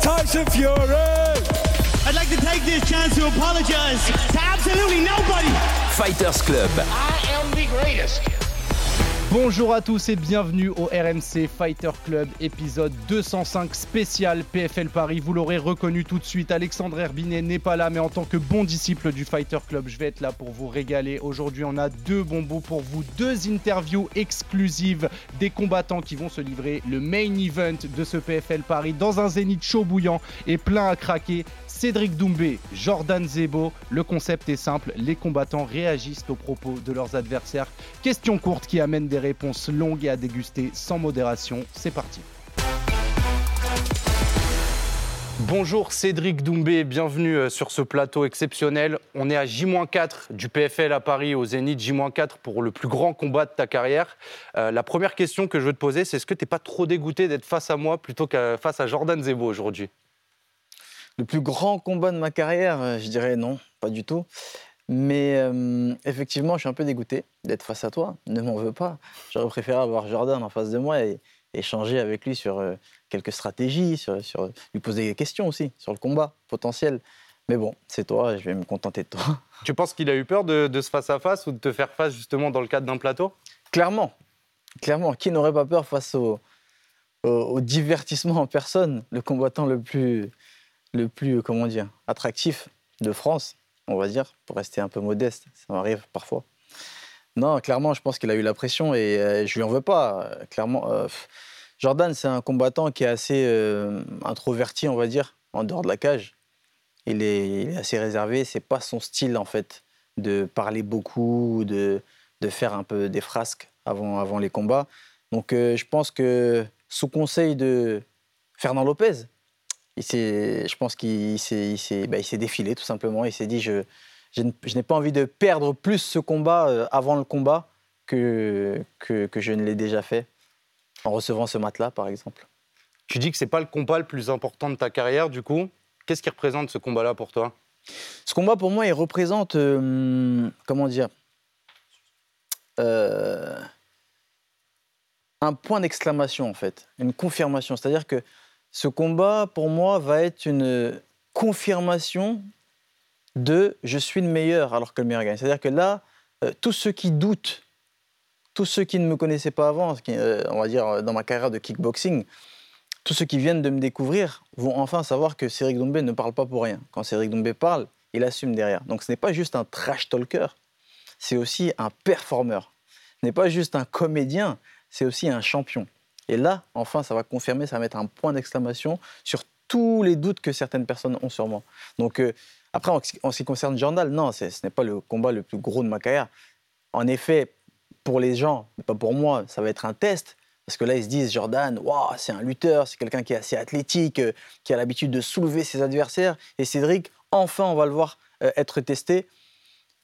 Tyson Fury. I'd like to take this chance to apologize to absolutely nobody. Fighters Club. I am the greatest. Bonjour à tous et bienvenue au RMC Fighter Club épisode 205 spécial PFL Paris. Vous l'aurez reconnu tout de suite, Alexandre Herbinet n'est pas là mais en tant que bon disciple du Fighter Club, je vais être là pour vous régaler. Aujourd'hui on a deux bonbons pour vous, deux interviews exclusives des combattants qui vont se livrer le main event de ce PFL Paris dans un zénith chaud bouillant et plein à craquer. Cédric Doumbé, Jordan Zebo. Le concept est simple, les combattants réagissent aux propos de leurs adversaires. Question courte qui amène des réponses longues et à déguster sans modération. C'est parti. Bonjour Cédric Doumbé, bienvenue euh, sur ce plateau exceptionnel. On est à J-4 du PFL à Paris au Zénith, J-4 pour le plus grand combat de ta carrière. Euh, la première question que je veux te poser, c'est est-ce que tu n'es pas trop dégoûté d'être face à moi plutôt que face à Jordan Zebo aujourd'hui? Le plus grand combat de ma carrière, euh, je dirais non, pas du tout. Mais euh, effectivement, je suis un peu dégoûté d'être face à toi. Ne m'en veux pas. J'aurais préféré avoir Jordan en face de moi et échanger avec lui sur euh, quelques stratégies, sur, sur- lui poser des questions aussi sur le combat potentiel. Mais bon, c'est toi, je vais me contenter de toi. Tu penses qu'il a eu peur de, de ce face-à-face ou de te faire face justement dans le cadre d'un plateau? Clairement, clairement, qui n'aurait pas peur face au, au- au divertissement en personne, le combattant le plus, le plus, comment dire, attractif de France, on va dire, pour rester un peu modeste, ça m'arrive parfois. Non, clairement, je pense qu'il a eu la pression et euh, je lui en veux pas. euh, Clairement, euh, Jordan, c'est un combattant qui est assez euh, introverti, on va dire, en dehors de la cage. Il est, assez réservé. C'est pas son style en fait de parler beaucoup, de, de faire un peu des frasques avant, avant les combats. Donc, euh, je pense que sous conseil de Fernand Lopez, il s'est- je pense qu'il s'est, il bah, défilé tout simplement. Il s'est dit je, je n'ai pas envie de perdre plus ce combat euh, avant le combat que, que, que je ne l'ai déjà fait en recevant ce matelas, par exemple. Tu dis que c'est pas le combat le plus important de ta carrière, du coup. Qu'est-ce qui représente ce combat-là pour toi? Ce combat, pour moi, il représente, euh, comment dire, euh, un point d'exclamation, en fait, une confirmation. C'est-à-dire que ce combat, pour moi, va être une confirmation de je suis le meilleur alors que le meilleur gagne. C'est-à-dire que là, euh, tous ceux qui doutent, tous ceux qui ne me connaissaient pas avant, qui, euh, on va dire euh, dans ma carrière de kickboxing, tous ceux qui viennent de me découvrir vont enfin savoir que Cédric Doumbé ne parle pas pour rien. Quand Cédric Doumbé parle, il assume derrière. Donc ce n'est pas juste un trash talker, c'est aussi un performeur. Ce n'est pas juste un comédien, c'est aussi un champion. Et là, enfin, ça va confirmer, ça va mettre un point d'exclamation sur tous les doutes que certaines personnes ont sur moi. Donc euh, après, en, ce qui concerne Jordan, non, ce n'est pas le combat le plus gros de ma carrière. En effet, pour les gens, pas pour moi, ça va être un test. Parce que là, ils se disent, Jordan, waouh, c'est un lutteur, c'est quelqu'un qui est assez athlétique, euh, qui a l'habitude de soulever ses adversaires. Et Cédric, enfin, on va le voir euh, être testé.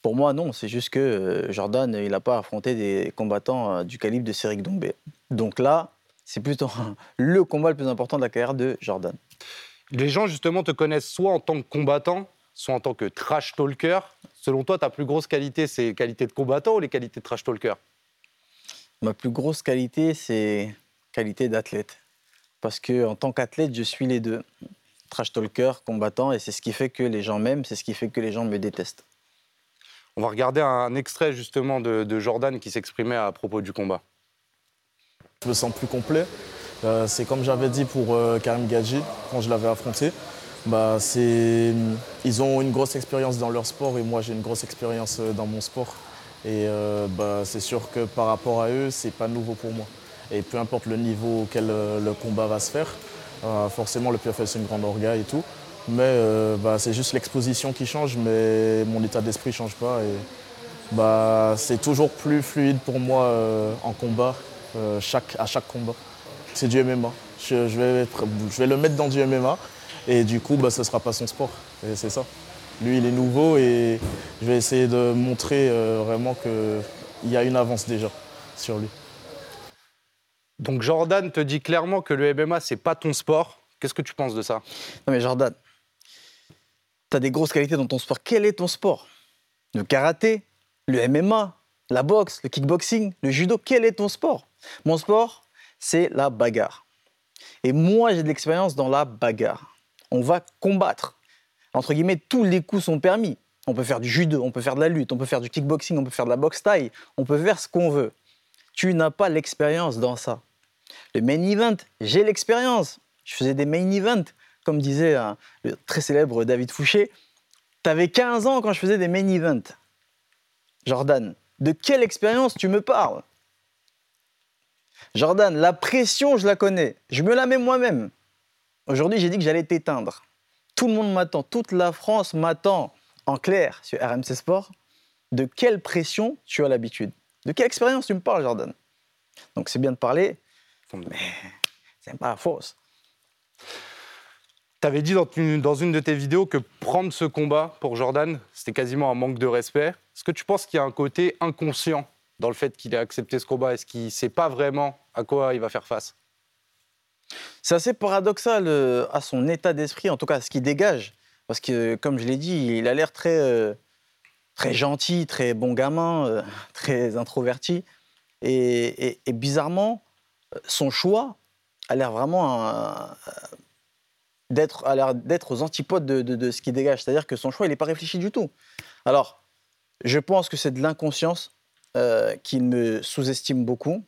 Pour moi, non, c'est juste que Jordan, il n'a pas affronté des combattants du calibre de Cédric Doumbé. Donc là, c'est plutôt le combat le plus important de la carrière de Jordan. Les gens, justement, te connaissent soit en tant que combattant, soit en tant que trash talker. Selon toi, ta plus grosse qualité, c'est les qualités de combattant ou les qualités de trash talker? Ma plus grosse qualité, c'est qualité d'athlète. Parce que en tant qu'athlète, je suis les deux. Trash talker, combattant, et c'est ce qui fait que les gens m'aiment, c'est ce qui fait que les gens me détestent. On va regarder un extrait, justement, de, de Jordan qui s'exprimait à propos du combat. Je me sens plus complet. Euh, c'est comme j'avais dit pour euh, Karim Gadji quand je l'avais affronté. Bah, c'est- ils ont une grosse expérience dans leur sport et moi j'ai une grosse expérience euh, dans mon sport. Et bah, c'est sûr que par rapport à eux, c'est pas nouveau pour moi. Et peu importe le niveau auquel le combat va se faire, forcément le PFL c'est une grande orga et tout. Mais bah, c'est juste l'exposition qui change, mais mon état d'esprit ne change pas. Et, bah, c'est toujours plus fluide pour moi en combat, euh, chaque, à chaque combat. C'est du MMA. Je, je vais, être- je vais le mettre dans du MMA. Et du coup, bah, ce ne sera pas son sport. Et c'est ça. Lui, il est nouveau et je vais essayer de montrer euh, vraiment qu'il y a une avance déjà sur lui. Donc Jordan te dit clairement que le MMA, c'est pas ton sport. Qu'est-ce que tu penses de ça? Non mais Jordan, tu as des grosses qualités dans ton sport. Quel est ton sport? Le karaté, le MMA, la boxe, le kickboxing, le judo, quel est ton sport? Mon sport, c'est la bagarre. Et moi, j'ai de l'expérience dans la bagarre. On va combattre. Entre guillemets, tous les coups sont permis. On peut faire du judo, on peut faire de la lutte, on peut faire du kickboxing, on peut faire de la boxe taille, on peut faire ce qu'on veut. Tu n'as pas l'expérience dans ça. Le main event, j'ai l'expérience. Je faisais des main events, comme disait un- le très célèbre David Fouché. T'avais 15 ans quand je faisais des main events. Jordan, de quelle expérience tu me parles? Jordan, la pression, je la connais. Je me la mets moi-même. Aujourd'hui, j'ai dit que j'allais t'éteindre. Tout le monde m'attend, toute la France m'attend. En clair, sur RMC Sport, de quelle pression tu as l'habitude? De quelle expérience tu me parles, Jordan? Donc c'est bien de parler, mais c'est pas fausse. Tu avais dit dans une, dans une de tes vidéos que prendre ce combat pour Jordan, c'était quasiment un manque de respect. Est-ce que tu penses qu'il y a un côté inconscient dans le fait qu'il ait accepté ce combat Est-ce qu'il ne sait pas vraiment à quoi il va faire face? C'est assez paradoxal euh, à son état d'esprit, en tout cas à ce qu'il dégage. Parce que, comme je l'ai dit, il a l'air très, euh, très gentil, très bon gamin, euh, très introverti. Et, bizarrement, son choix a l'air vraiment d'être d'être aux antipodes de, de- de ce qu'il dégage. C'est-à-dire que son choix, il n'est pas réfléchi du tout. Alors, je pense que c'est de l'inconscience euh, qu'il me sous-estime beaucoup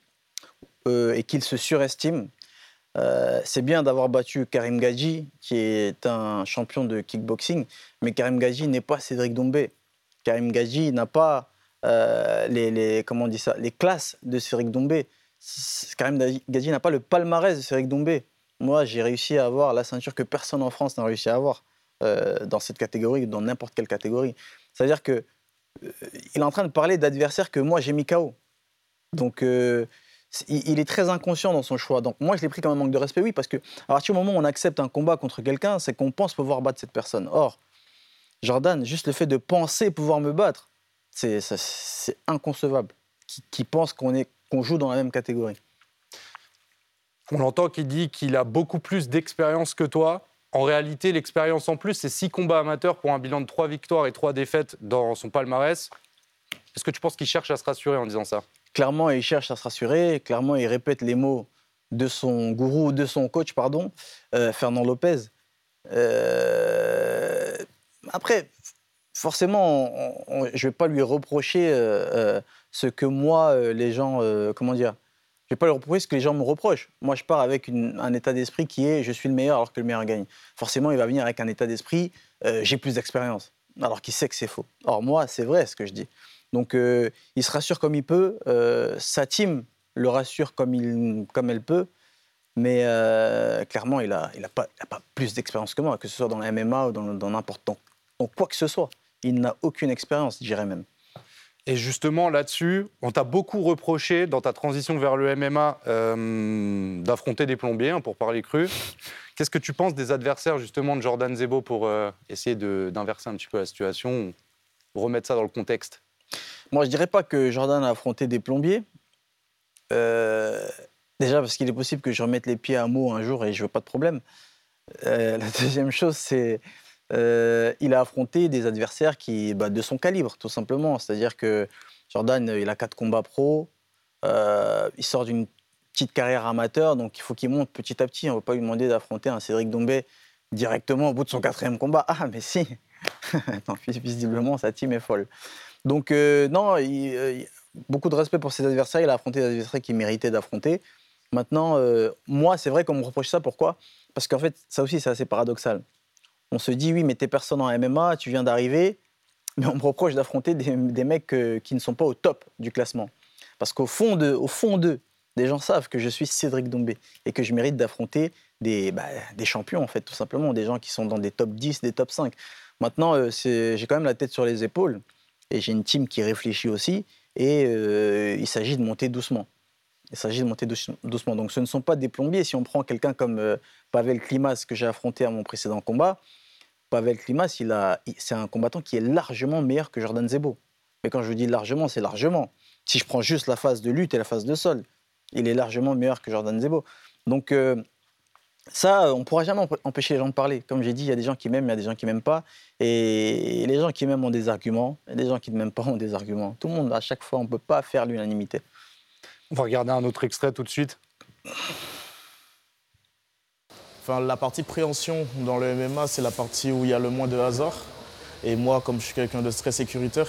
euh, et qu'il se surestime. Euh, c'est bien d'avoir battu Karim Gadji, qui est un champion de kickboxing, mais Karim Gadji n'est pas Cédric Doumbé. Karim Gadji n'a pas les, comment on dit ça, les classes de Cédric Doumbé. Karim Gadji n'a pas le palmarès de Cédric Doumbé. Moi, j'ai réussi à avoir la ceinture que personne en France n'a réussi à avoir dans cette catégorie, dans n'importe quelle catégorie. C'est-à-dire que il est en train de parler d'adversaires que moi j'ai mis KO. Donc euh, il est très inconscient dans son choix. Donc moi je l'ai pris comme un manque de respect, oui, parce que à partir du moment où on accepte un combat contre quelqu'un, c'est qu'on pense pouvoir battre cette personne. Or, Jordan, juste le fait de penser pouvoir me battre, c'est inconcevable. Qui, qui pense qu'on joue dans la même catégorie. On entend qu'il dit qu'il a beaucoup plus d'expérience que toi. En réalité, l'expérience en plus, c'est six combats amateurs pour un bilan de trois victoires et trois défaites dans son palmarès. Est-ce que tu penses qu'il cherche à se rassurer en disant ça? Clairement, il cherche à se rassurer. Clairement, il répète les mots de son gourou, de son coach, pardon, euh, Fernand Lopez. Euh, Après, forcément, je ne vais pas lui reprocher euh, ce que moi, les gens, comment dire, je ne vais pas lui reprocher ce que les gens me reprochent. Moi, je pars avec un état d'esprit qui est je suis le meilleur alors que le meilleur gagne. Forcément, il va venir avec un état d'esprit euh, j'ai plus d'expérience, alors qu'il sait que c'est faux. Or, moi, c'est vrai ce que je dis. Donc, euh, il se rassure comme il peut. euh, sa team le rassure comme, il, comme elle peut. Mais clairement, il n'a a pas, pas plus d'expérience que moi, que ce soit dans la MMA ou dans, n'importe dans, dans quoi que ce soit. Il n'a aucune expérience, dirais même. Et justement, là-dessus, on t'a beaucoup reproché dans ta transition vers le MMA euh, d'affronter des plombiers, hein, pour parler cru. Qu'est-ce que tu penses des adversaires justement de Jordan Zebo pour euh, essayer d'inverser un petit peu la situation, remettre ça dans le contexte? Moi, je dirais pas que Jordan a affronté des plombiers. Euh, déjà parce qu'il est possible que je remette les pieds à mot un jour et je veux pas de problème. La deuxième chose, c'est euh, il a affronté des adversaires qui, bah, de son calibre, tout simplement. C'est-à-dire que Jordan, euh, il a quatre combats pro. euh, il sort d'une petite carrière amateur, donc il faut qu'il monte petit à petit. On ne va pas lui demander d'affronter un Cédric Dombé directement au bout de son quatrième combat. Ah, mais si visiblement, sa team est folle. Donc, non, il- beaucoup de respect pour ses adversaires. Il a affronté des adversaires qu'il méritait d'affronter. Maintenant, moi, c'est vrai qu'on me reproche ça. Pourquoi? Parce qu'en fait, ça aussi, c'est assez paradoxal. On se dit, oui, mais t'es personne en MMA, tu viens d'arriver, mais on me reproche d'affronter des, mecs qui ne sont pas au top du classement. Parce qu'au fond de- au fond d'eux, des gens savent que je suis Cédric Dombé et que je mérite d'affronter des, bah, des champions, en fait, tout simplement, des gens qui sont dans des top 10, des top 5. Maintenant, euh, j'ai quand même la tête sur les épaules et j'ai une team qui réfléchit aussi et euh, il s'agit de monter doucement. Il s'agit de monter doucement. Donc ce ne sont pas des plombiers. Si on prend quelqu'un comme euh, Pavel Klimas, que j'ai affronté à mon précédent combat, Pavel Klimas, c'est un combattant qui est largement meilleur que Jordan Zebo. Mais quand je dis largement, c'est largement. Si je prends juste la phase de lutte et la phase de sol, il est largement meilleur que Jordan Zebo. Donc euh, ça, on ne pourra jamais empêcher les gens de parler. Comme j'ai dit, il y a des gens qui m'aiment, il y a des gens qui m'aiment pas. Et les gens qui m'aiment ont des arguments, et les gens qui ne m'aiment pas ont des arguments. Tout le monde, à chaque fois, on ne peut pas faire l'unanimité. On va regarder un autre extrait tout de suite. Enfin, la partie préhension dans le MMA, c'est la partie où il y a le moins de hasard. Et moi, comme je suis quelqu'un de très sécuritaire,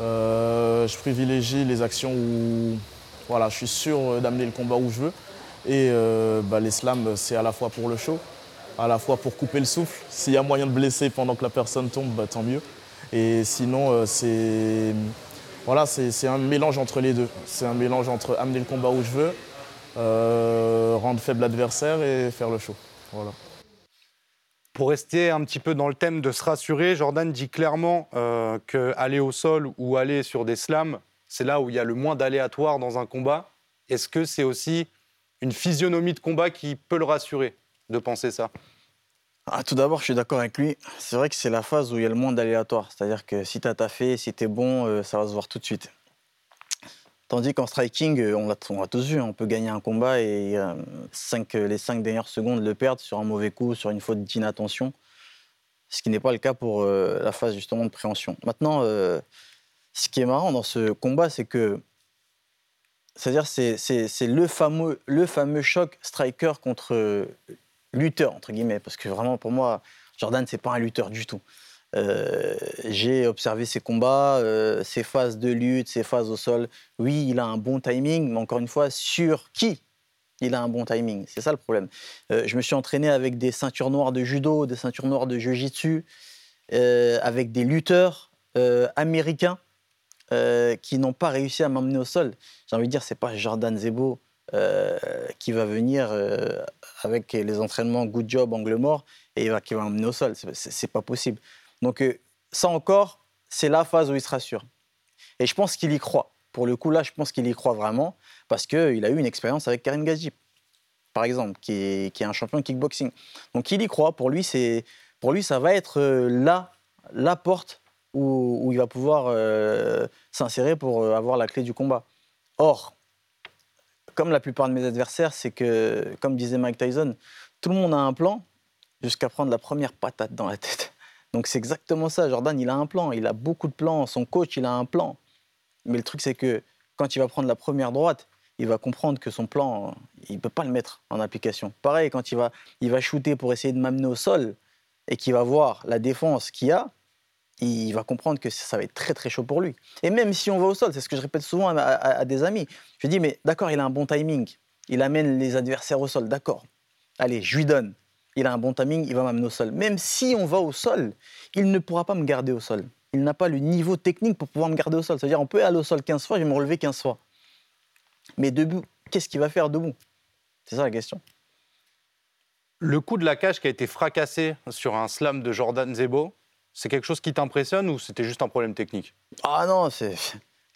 euh, je privilégie les actions où voilà, je suis sûr d'amener le combat où je veux. Et euh, bah, les slams, c'est à la fois pour le show, à la fois pour couper le souffle. S'il y a moyen de blesser pendant que la personne tombe, bah, tant mieux. Et sinon, euh, c'est voilà, c'est un mélange entre les deux. C'est un mélange entre amener le combat où je veux, euh, rendre faible l'adversaire et faire le show. Voilà. Pour rester un petit peu dans le thème de se rassurer, Jordan dit clairement euh, qu'aller au sol ou aller sur des slams, c'est là où il y a le moins d'aléatoire dans un combat. Est-ce que c'est aussi une physionomie de combat qui peut le rassurer de penser ça? Ah, tout d'abord, je suis d'accord avec lui. C'est vrai que c'est la phase où il y a le moins d'aléatoire. C'est-à-dire que si tu as taffé, si tu es bon, euh, ça va se voir tout de suite. Tandis qu'en striking, euh, on l'a tous vu, hein. on peut gagner un combat et euh, les cinq dernières secondes le perdre sur un mauvais coup, sur une faute d'inattention. Ce qui n'est pas le cas pour la phase justement de préhension. Maintenant, ce qui est marrant dans ce combat, c'est que c'est-à-dire c'est, c'est le, le fameux choc striker contre lutteur, entre guillemets, parce que vraiment, pour moi, Jordan, c'est pas un lutteur du tout. Euh, j'ai observé ses combats, euh, ses phases de lutte, ses phases au sol. Oui, il a un bon timing, mais encore une fois, sur qui il a un bon timing? C'est ça le problème. Euh, je me suis entraîné avec des ceintures noires de judo, des ceintures noires de jiu-jitsu, avec des lutteurs américains qui n'ont pas réussi à m'emmener au sol. J'ai envie de dire, c'est pas Jordan Zebo qui va venir avec les entraînements good job, angle mort, et qui va emmener au sol. C'est pas possible. Donc, euh, ça encore, c'est la phase où il se rassure. Et je pense qu'il y croit. Pour le coup, là, je pense qu'il y croit vraiment, parce qu'il a eu une expérience avec Karim Gazi, par exemple, qui est, un champion de kickboxing. Donc, il y croit. Pour lui, pour lui ça va être euh, là, la porte où, il va pouvoir euh, s'insérer pour avoir la clé du combat. Or, comme la plupart de mes adversaires, c'est que, comme disait Mike Tyson, tout le monde a un plan jusqu'à prendre la première patate dans la tête. Donc c'est exactement ça. Jordan, il a un plan, il a beaucoup de plans. Son coach, il a un plan. Mais le truc, c'est que quand il va prendre la première droite, il va comprendre que son plan, il ne peut pas le mettre en application. Pareil, quand il va, il va shooter pour essayer de m'amener au sol et qu'il va voir la défense qu'il y a, il va comprendre que ça va être très très chaud pour lui. Et même si on va au sol, c'est ce que je répète souvent à, des amis, je dis mais d'accord, il a un bon timing, il amène les adversaires au sol, d'accord. Allez, je lui donne. Il a un bon timing, il va m'amener au sol. Même si on va au sol, il ne pourra pas me garder au sol. Il n'a pas le niveau technique pour pouvoir me garder au sol. C'est-à-dire, on peut aller au sol 15 fois, je vais me relever 15 fois. Mais debout, qu'est-ce qu'il va faire debout? C'est ça la question. Le coup de la cage qui a été fracassé sur un slam de Jordan Zebo, c'est quelque chose qui t'impressionne ou c'était juste un problème technique? Ah non, c'est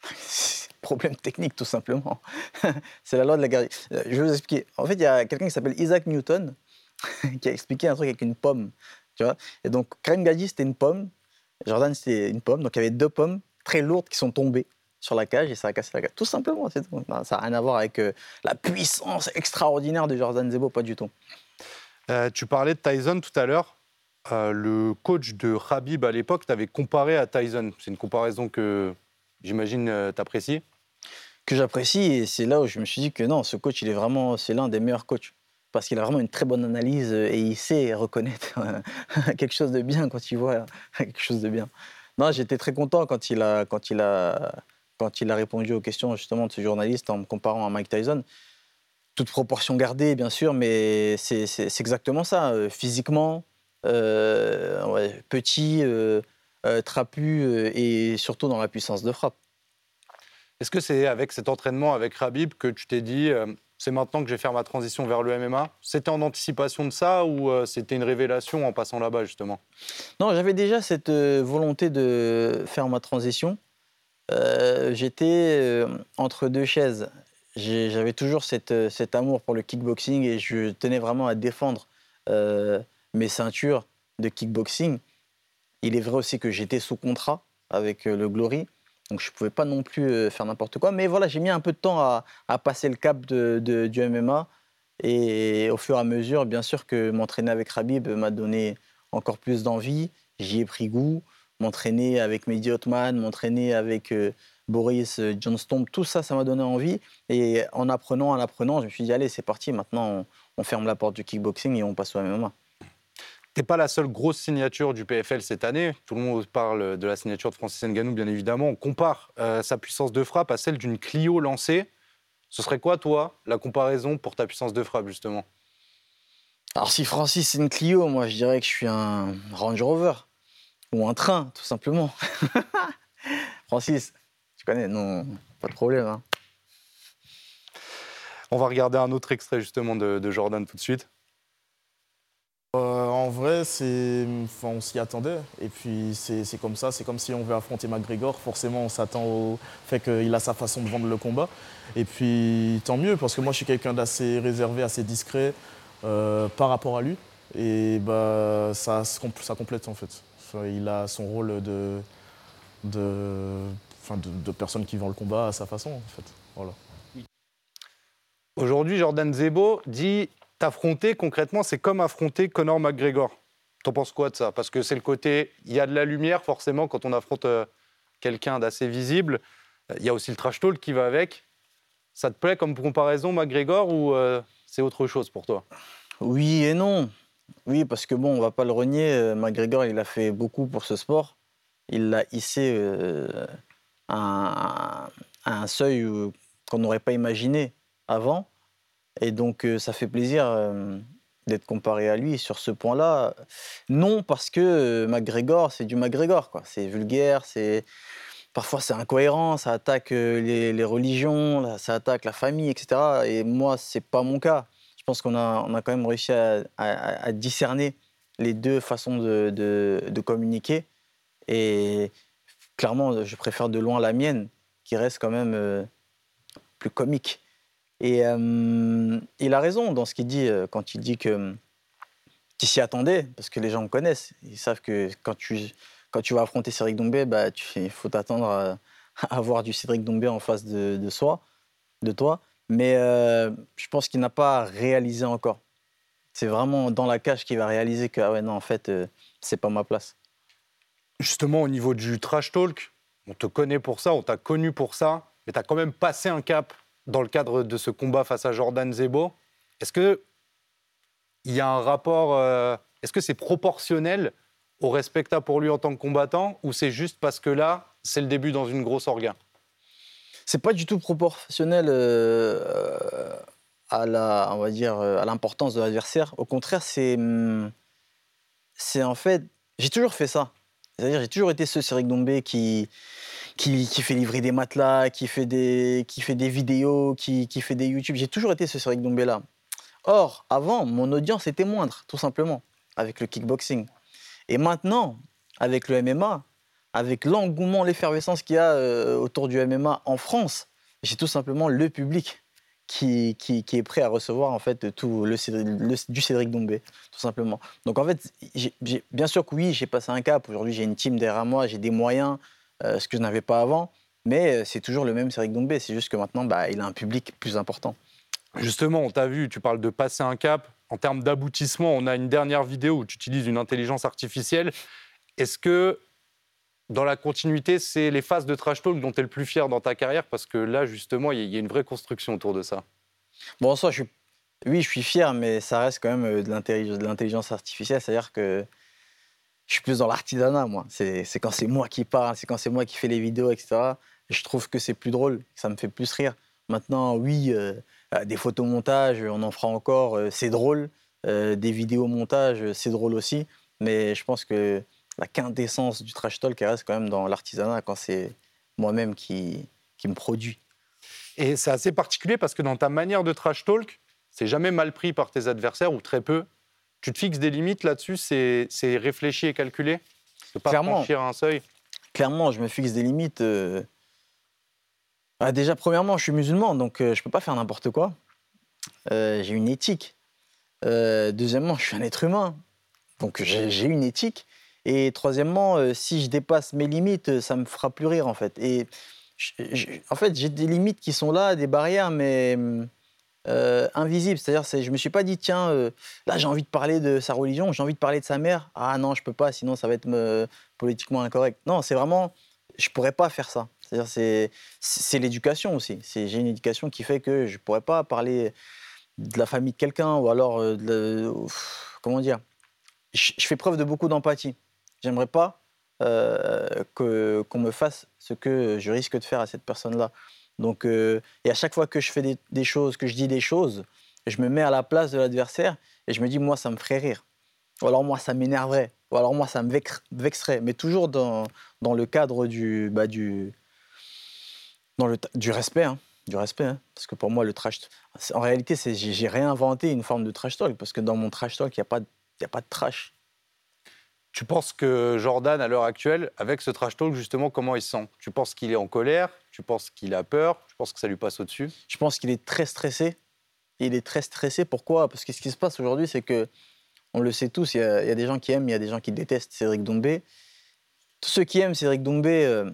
problème technique tout simplement. c'est la loi de la guerre. Euh, je vais vous expliquer. En fait, il y a quelqu'un qui s'appelle Isaac Newton qui a expliqué un truc avec une pomme. Tu vois Et donc, Karim Gadji, c'était une pomme. Jordan, c'était une pomme. Donc, il y avait deux pommes très lourdes qui sont tombées sur la cage et ça a cassé la cage. Tout simplement, c'est tout. ça n'a rien à voir avec euh, la puissance extraordinaire de Jordan Zebo, pas du tout. Euh, tu parlais de Tyson tout à l'heure. Euh, le coach de Khabib à l'époque t'avait comparé à Tyson. C'est une comparaison que j'imagine euh, tu apprécies Que j'apprécie et c'est là où je me suis dit que non, ce coach, il est vraiment, c'est l'un des meilleurs coachs parce qu'il a vraiment une très bonne analyse et il sait reconnaître quelque chose de bien quand il voit quelque chose de bien. Non, j'étais très content quand il a, quand il a, quand il a répondu aux questions justement de ce journaliste en me comparant à Mike Tyson. Toute proportion gardée, bien sûr, mais c'est exactement ça. Euh, physiquement, euh, petit, euh, euh, trapu et surtout dans la puissance de frappe. Est-ce que c'est avec cet entraînement avec Rabib que tu t'es dit c'est maintenant que je vais faire ma transition vers le MMA C'était en anticipation de ça ou c'était une révélation en passant là-bas justement? Non, j'avais déjà cette volonté de faire ma transition. J'étais entre deux chaises. J'avais toujours cette, cet amour pour le kickboxing et je tenais vraiment à défendre mes ceintures de kickboxing. Il est vrai aussi que j'étais sous contrat avec euh, le Glory, donc je ne pouvais pas non plus euh, faire n'importe quoi. Mais voilà, j'ai mis un peu de temps à, passer le cap du MMA. Et au fur et à mesure, bien sûr que m'entraîner avec Rabib m'a donné encore plus d'envie. J'y ai pris goût. M'entraîner avec Mehdi Othman, m'entraîner avec euh, Boris Johnston, tout ça, ça m'a donné envie. Et en apprenant, en apprenant, je me suis dit, allez, c'est parti, maintenant on ferme la porte du kickboxing et on passe au MMA. T'es pas la seule grosse signature du PFL cette année. Tout le monde parle de la signature de Francis Ngannou, bien évidemment. On compare euh, sa puissance de frappe à celle d'une Clio lancée. Ce serait quoi, toi, la comparaison pour ta puissance de frappe, justement? Alors si Francis c'est une Clio, moi je dirais que je suis un Range Rover ou un train, tout simplement. Francis, tu connais, non, pas de problème. hein. On va regarder un autre extrait, justement, de, de Jordan tout de suite. Euh, en vrai, on s'y attendait. Et puis, c'est comme ça. C'est comme si on veut affronter McGregor. Forcément, on s'attend au fait qu'il a sa façon de vendre le combat. Et puis, tant mieux, parce que moi, je suis quelqu'un d'assez réservé, assez discret euh, par rapport à lui. Et bah, ça, complète, en fait. Il a son rôle de, de, personne qui vend le combat à sa façon, en fait. Aujourd'hui, Jordan Zebo dit t'affronter concrètement, c'est comme affronter Conor McGregor. T'en penses quoi de ça? Parce que c'est le côté, il y a de la lumière forcément quand on affronte euh, quelqu'un d'assez visible. Il y a aussi le trash talk qui va avec. Ça te plaît comme comparaison, McGregor, ou euh, c'est autre chose pour toi? Oui et non. Oui, parce que bon, on va pas le renier, euh, McGregor, il a fait beaucoup pour ce sport. Il l'a hissé à, un- seuil qu'on n'aurait pas imaginé avant. Et donc, euh, ça fait plaisir euh, d'être comparé à lui sur ce point-là. Non, parce que euh, McGregor, c'est du McGregor. quoi. C'est vulgaire, c'est... Parfois, c'est incohérent, ça attaque les, religions, ça attaque la famille, etc. Et moi, c'est pas mon cas je pense qu'on a, on a quand même réussi à, discerner les deux façons de, communiquer. Et clairement, je préfère de loin la mienne, qui reste quand même plus comique. Et il a raison dans ce qu'il dit quand il dit que tu s'y attendais, parce que les gens me connaissent. Ils savent que quand tu, quand tu vas affronter Cédric Dombé, bah, il faut t'attendre à, à avoir du Cédric Dombé en face de, de soi, de toi. Mais je pense qu'il n'a pas réalisé encore. C'est vraiment dans la cage qu'il va réaliser que, ah ouais, non, en fait, euh, c'est pas ma place. Justement, au niveau du trash talk, on te connaît pour ça, on t'a connu pour ça, mais tu as quand même passé un cap dans le cadre de ce combat face à Jordan Zebo. Est-ce que il y a un rapport, euh, est-ce que c'est proportionnel au respect que pour lui en tant que combattant, ou c'est juste parce que là, c'est le début dans une grosse orga? C'est pas du tout proportionnel euh, à la, on va dire, euh, à l'importance de l'adversaire. Au contraire, c'est, hum, c'est en fait, j'ai toujours fait ça. C'est-à-dire, j'ai toujours été ce Cédric Dombé qui, qui, fait livrer des matelas, qui fait des, qui fait des vidéos, qui, qui fait des YouTube. J'ai toujours été ce Cédric Dombé-là. Or, avant, mon audience était moindre, tout simplement, avec le kickboxing. Et maintenant, avec le MMA, avec l'engouement, l'effervescence qu'il y a euh, autour du MMA en France, j'ai tout simplement le public qui, qui, est prêt à recevoir en fait tout le, du Cédric Dombé, tout simplement. Donc en fait, bien sûr que oui, j'ai passé un cap. Aujourd'hui, j'ai une team derrière moi, j'ai des moyens, ce que je n'avais pas avant. Mais euh, c'est toujours le même Cédric Dombé. C'est juste que maintenant, bah, il a un public plus important. Justement, on t'a vu, tu parles de passer un cap. En termes d'aboutissement, on a une dernière vidéo où tu utilises une intelligence artificielle. Est-ce que, dans la continuité, c'est les phases de trash talk dont tu es le plus fier dans ta carrière? Parce que là, justement, il y a- il y a une vraie construction autour de ça. Bon, en soi, je suis... oui, je suis fier, mais ça reste quand même euh, de l'intelligence artificielle. C'est-à-dire que je suis plus dans l'artisanat, moi. C'est quand c'est moi qui parle, c'est quand c'est moi qui fais les vidéos, etc. Je trouve que c'est plus drôle, ça me fait plus rire. Maintenant, oui, euh, euh, des photomontages, on en fera encore, euh, c'est drôle. Euh, des vidéomontages, c'est drôle aussi. Mais je pense que la quintessence du trash talk reste quand même dans l'artisanat, quand c'est moi-même qui, qui me produit. Et c'est assez particulier parce que dans ta manière de trash talk, c'est jamais mal pris par tes adversaires ou très peu. Tu te fixes des limites là-dessus, c'est c'est réfléchi et calculé De pas Clairement. franchir un seuil? Clairement, je me fixe des limites. euh, Ah, Déjà, premièrement, je suis musulman, donc euh, je peux pas faire n'importe quoi. Euh, j'ai une éthique. Deuxièmement, je suis un être humain, donc j'ai une éthique. Et troisièmement, si je dépasse mes limites, ça me fera plus rire en fait. Et je- je- en fait, j'ai des limites qui sont là, des barrières, mais euh, invisibles. C'est-à-dire, c'est- je me suis pas dit tiens, euh, là j'ai envie de parler de sa religion, j'ai envie de parler de sa mère. Ah non, je peux pas, sinon ça va être politiquement incorrect. Non, c'est vraiment, je pourrais pas faire ça. C'est l'éducation aussi. J'ai une éducation qui fait que je pourrais pas parler de la famille de quelqu'un ou alors euh, comment dire. Je, fais preuve de beaucoup d'empathie. J'aimerais pas qu'on me fasse ce que je risque de faire à cette personne-là. Donc, euh, et à chaque fois que je fais des, choses, que je dis des choses, je me mets à la place de l'adversaire et je me dis, moi, ça me ferait rire. Ou alors, moi, ça m'énerverait. Ou alors, moi, ça me vexerait. Mais toujours dans, le cadre du, bah, du, dans le, ta- du respect. hein. Du respect. hein. Parce que pour moi, le trash. En réalité, j'ai réinventé une forme de trash talk. Parce que dans mon trash talk, il n'y a pas de trash. Tu penses que Jordan, à l'heure actuelle, avec ce trash talk, justement, comment il se sent? Tu penses qu'il est en colère? Tu penses qu'il a peur? Tu penses que ça lui passe au-dessus? Je pense qu'il est très stressé. Il est très stressé. Pourquoi? Parce que ce qui se passe aujourd'hui, c'est que, on le sait tous, il y, a, des gens qui aiment, il y a des gens qui détestent Cédric Doumbé. Tous ceux qui aiment Cédric Doumbé euh,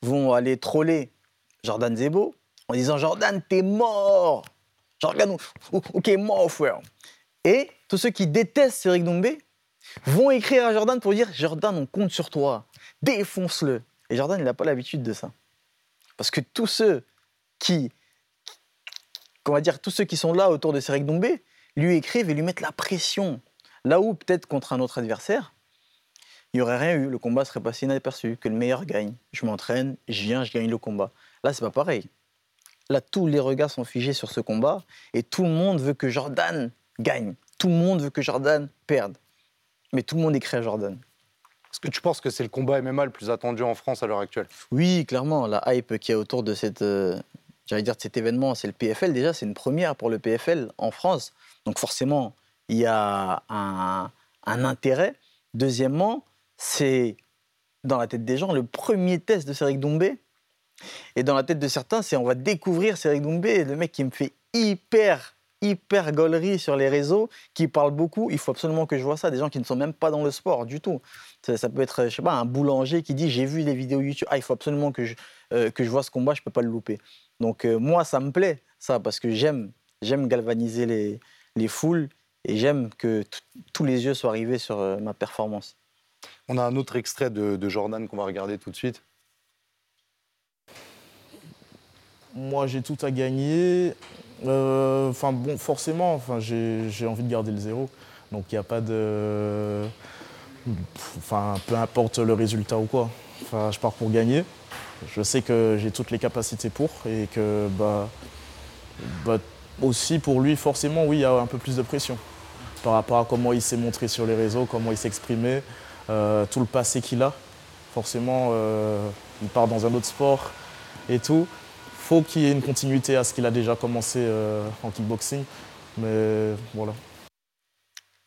vont aller troller Jordan Zebo en disant Jordan, t'es mort Jordan, ok, mort, frère. Et tous ceux qui détestent Cédric Doumbé vont écrire à Jordan pour dire Jordan, on compte sur toi, défonce-le. Et Jordan, il n'a pas l'habitude de ça. Parce que tous ceux qui, qu'on va dire, tous ceux qui sont là autour de Cédric Doumbé lui écrivent et lui mettent la pression. Là où, peut-être contre un autre adversaire, il n'y aurait rien eu, le combat serait passé inaperçu, que le meilleur gagne. Je m'entraîne, je viens, je gagne le combat. Là, c'est pas pareil. Là, tous les regards sont figés sur ce combat et tout le monde veut que Jordan gagne. Tout le monde veut que Jordan perde. Mais tout le monde écrit à Jordan. Est-ce que tu penses que c'est le combat MMA le plus attendu en France à l'heure actuelle? Oui, clairement, la hype qui est autour de cette, euh, dire de cet événement, c'est le PFL. Déjà, c'est une première pour le PFL en France. Donc forcément, il y a un, un intérêt. Deuxièmement, c'est dans la tête des gens le premier test de Cédric Doumbé. Et dans la tête de certains, c'est on va découvrir Cédric Doumbé, le mec qui me fait hyper, hyper gaulerie sur les réseaux, qui parle beaucoup. Il faut absolument que je vois ça. Des gens qui ne sont même pas dans le sport du tout. Ça, ça peut être, je sais pas, un boulanger qui dit j'ai vu les vidéos YouTube. Ah, il faut absolument que je, euh, que je vois ce combat, je peux pas le louper. Donc euh, moi, ça me plaît, ça, parce que j'aime, j'aime galvaniser les, les foules et j'aime que tous les yeux soient rivés sur euh, ma performance. On a un autre extrait de, de Jordan qu'on va regarder tout de suite. Moi, j'ai tout à gagner. Euh, forcément, enfin, j'ai envie de garder le zéro. Donc, il n'y a pas de. Enfin, peu importe le résultat ou quoi. Enfin, je pars pour gagner. Je sais que j'ai toutes les capacités pour et que, bah, bah, aussi pour lui, forcément, oui, il y a un peu plus de pression par rapport à comment il s'est montré sur les réseaux, comment il exprimé, euh, tout le passé qu'il a. Forcément, euh, il part dans un autre sport et tout faut qu'il y ait une continuité à ce qu'il a déjà commencé euh, en kickboxing. Mais voilà.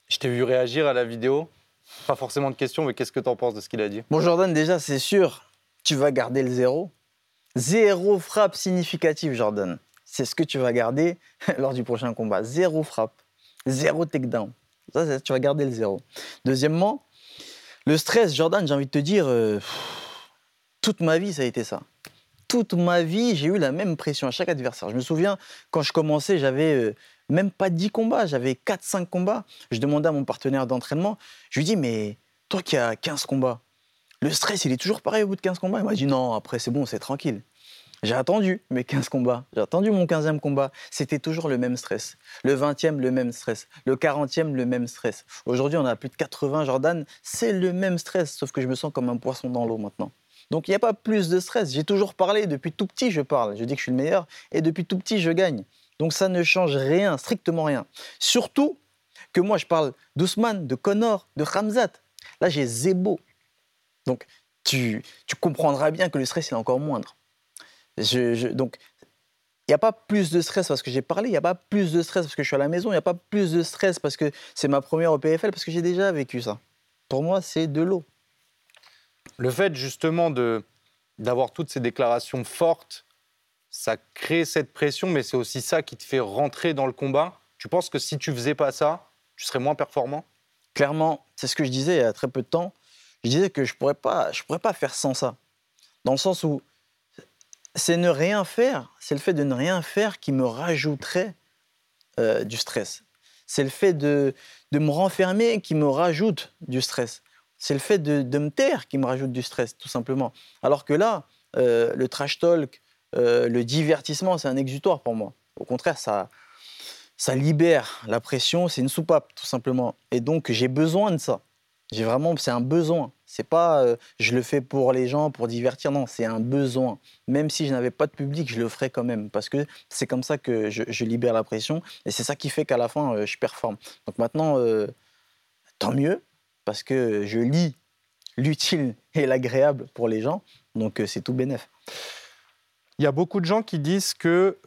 Je t'ai vu réagir à la vidéo. Pas forcément de questions, mais qu'est-ce que tu en penses de ce qu'il a dit? Bon, Jordan, déjà, c'est sûr, tu vas garder le zéro. Zéro frappe significative, Jordan. C'est ce que tu vas garder lors du prochain combat. Zéro frappe. Zéro takedown. Ça, c'est- tu vas garder le zéro. Deuxièmement, le stress, Jordan, j'ai envie de te dire, euh, toute ma vie, ça a été ça. Toute ma vie, j'ai eu la même pression à chaque adversaire. Je me souviens, quand je commençais, j'avais euh, même pas 10 combats, j'avais 4-5 combats. Je demandais à mon partenaire d'entraînement, je lui dis, mais toi qui as 15 combats, le stress, il est toujours pareil au bout de 15 combats? Il m'a dit, non, après, c'est bon, c'est tranquille. J'ai attendu mes 15 combats, j'ai attendu mon 15e combat. C'était toujours le même stress. Le 20e, le même stress. Le 40e, le même stress. Aujourd'hui, on a plus de 80 Jordan, c'est le même stress, sauf que je me sens comme un poisson dans l'eau maintenant. Donc il n'y a pas plus de stress. J'ai toujours parlé, depuis tout petit, je parle. Je dis que je suis le meilleur, et depuis tout petit, je gagne. Donc ça ne change rien, strictement rien. Surtout que moi, je parle d'Ousmane, de Connor, de Ramzat. Là, j'ai Zebo. Donc tu, comprendras bien que le stress est encore moindre. Donc, il n'y a pas plus de stress parce que j'ai parlé, il n'y a pas plus de stress parce que je suis à la maison, il n'y a pas plus de stress parce que c'est ma première au PFL, parce que j'ai déjà vécu ça. Pour moi, c'est de l'eau. Le fait justement d'avoir toutes ces déclarations fortes ça crée cette pression, mais c'est aussi ça qui te fait rentrer dans le combat. Tu penses que si tu faisais pas ça, tu serais moins performant? Clairement, c'est ce que je disais il y a très peu de temps. Je disais que je pourrais pas, je pourrais pas faire sans ça. Dans le sens où c'est ne rien faire, c'est le fait de ne rien faire qui me rajouterait euh, du stress. C'est le fait de, de me renfermer qui me rajoute du stress. C'est le fait de, me taire qui me rajoute du stress, tout simplement. Alors que là, euh, le trash talk, euh, le divertissement, c'est un exutoire pour moi. Au contraire, ça, ça libère la pression, c'est une soupape, tout simplement. Et donc, j'ai besoin de ça. J'ai vraiment, c'est un besoin. C'est pas, euh, je le fais pour les gens, pour divertir. Non, c'est un besoin. Même si je n'avais pas de public, je le ferais quand même parce que c'est comme ça que je, libère la pression et c'est ça qui fait qu'à la fin, je performe. Donc maintenant, tant mieux parce que je lis l'utile et l'agréable pour les gens. Donc euh, c'est tout bénef. Il y a beaucoup de gens qui disent que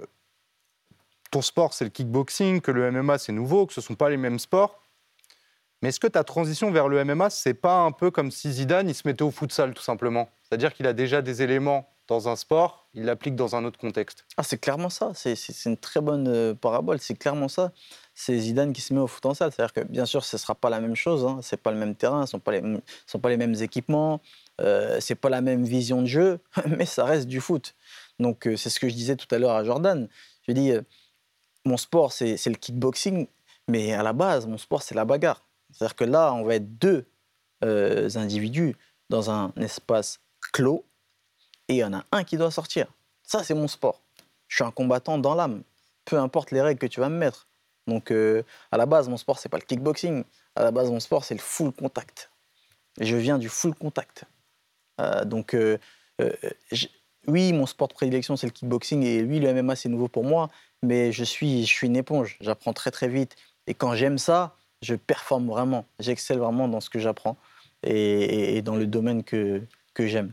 ton sport, c'est le kickboxing, que le MMA, c'est nouveau, que ce ne sont pas les mêmes sports. Mais est-ce que ta transition vers le MMA, c'est pas un peu comme si Zidane, il se mettait au futsal, tout simplement? C'est-à-dire qu'il a déjà des éléments dans un sport, il l'applique dans un autre contexte. Ah, c'est clairement ça. C'est- une très bonne euh, parabole. C'est clairement ça. C'est Zidane qui se met au foot en salle. C'est-à-dire que, bien sûr, ce ne sera pas la même chose. Hein. Ce n'est pas le même terrain, ce ne sont, sont pas les mêmes équipements, euh, ce n'est pas la même vision de jeu, mais ça reste du foot. Donc, euh, c'est ce que je disais tout à l'heure à Jordan. Je dis, euh, mon sport, c'est c'est le kickboxing, mais à la base, mon sport, c'est la bagarre. C'est-à-dire que là, on va être deux euh, individus dans un espace clos et il y en a un qui doit sortir. Ça, c'est mon sport. Je suis un combattant dans l'âme, peu importe les règles que tu vas me mettre. Donc, euh, à la base, mon sport, c'est pas le kickboxing. À la base, mon sport, c'est le full contact. Je viens du full contact. Euh, donc, euh, oui, mon sport de prédilection, c'est le kickboxing. Et oui, le MMA, c'est nouveau pour moi. Mais je suis, je suis une éponge. J'apprends très, très vite. Et quand j'aime ça, je performe vraiment. J'excelle vraiment dans ce que j'apprends et, et- et dans le domaine que, que j'aime.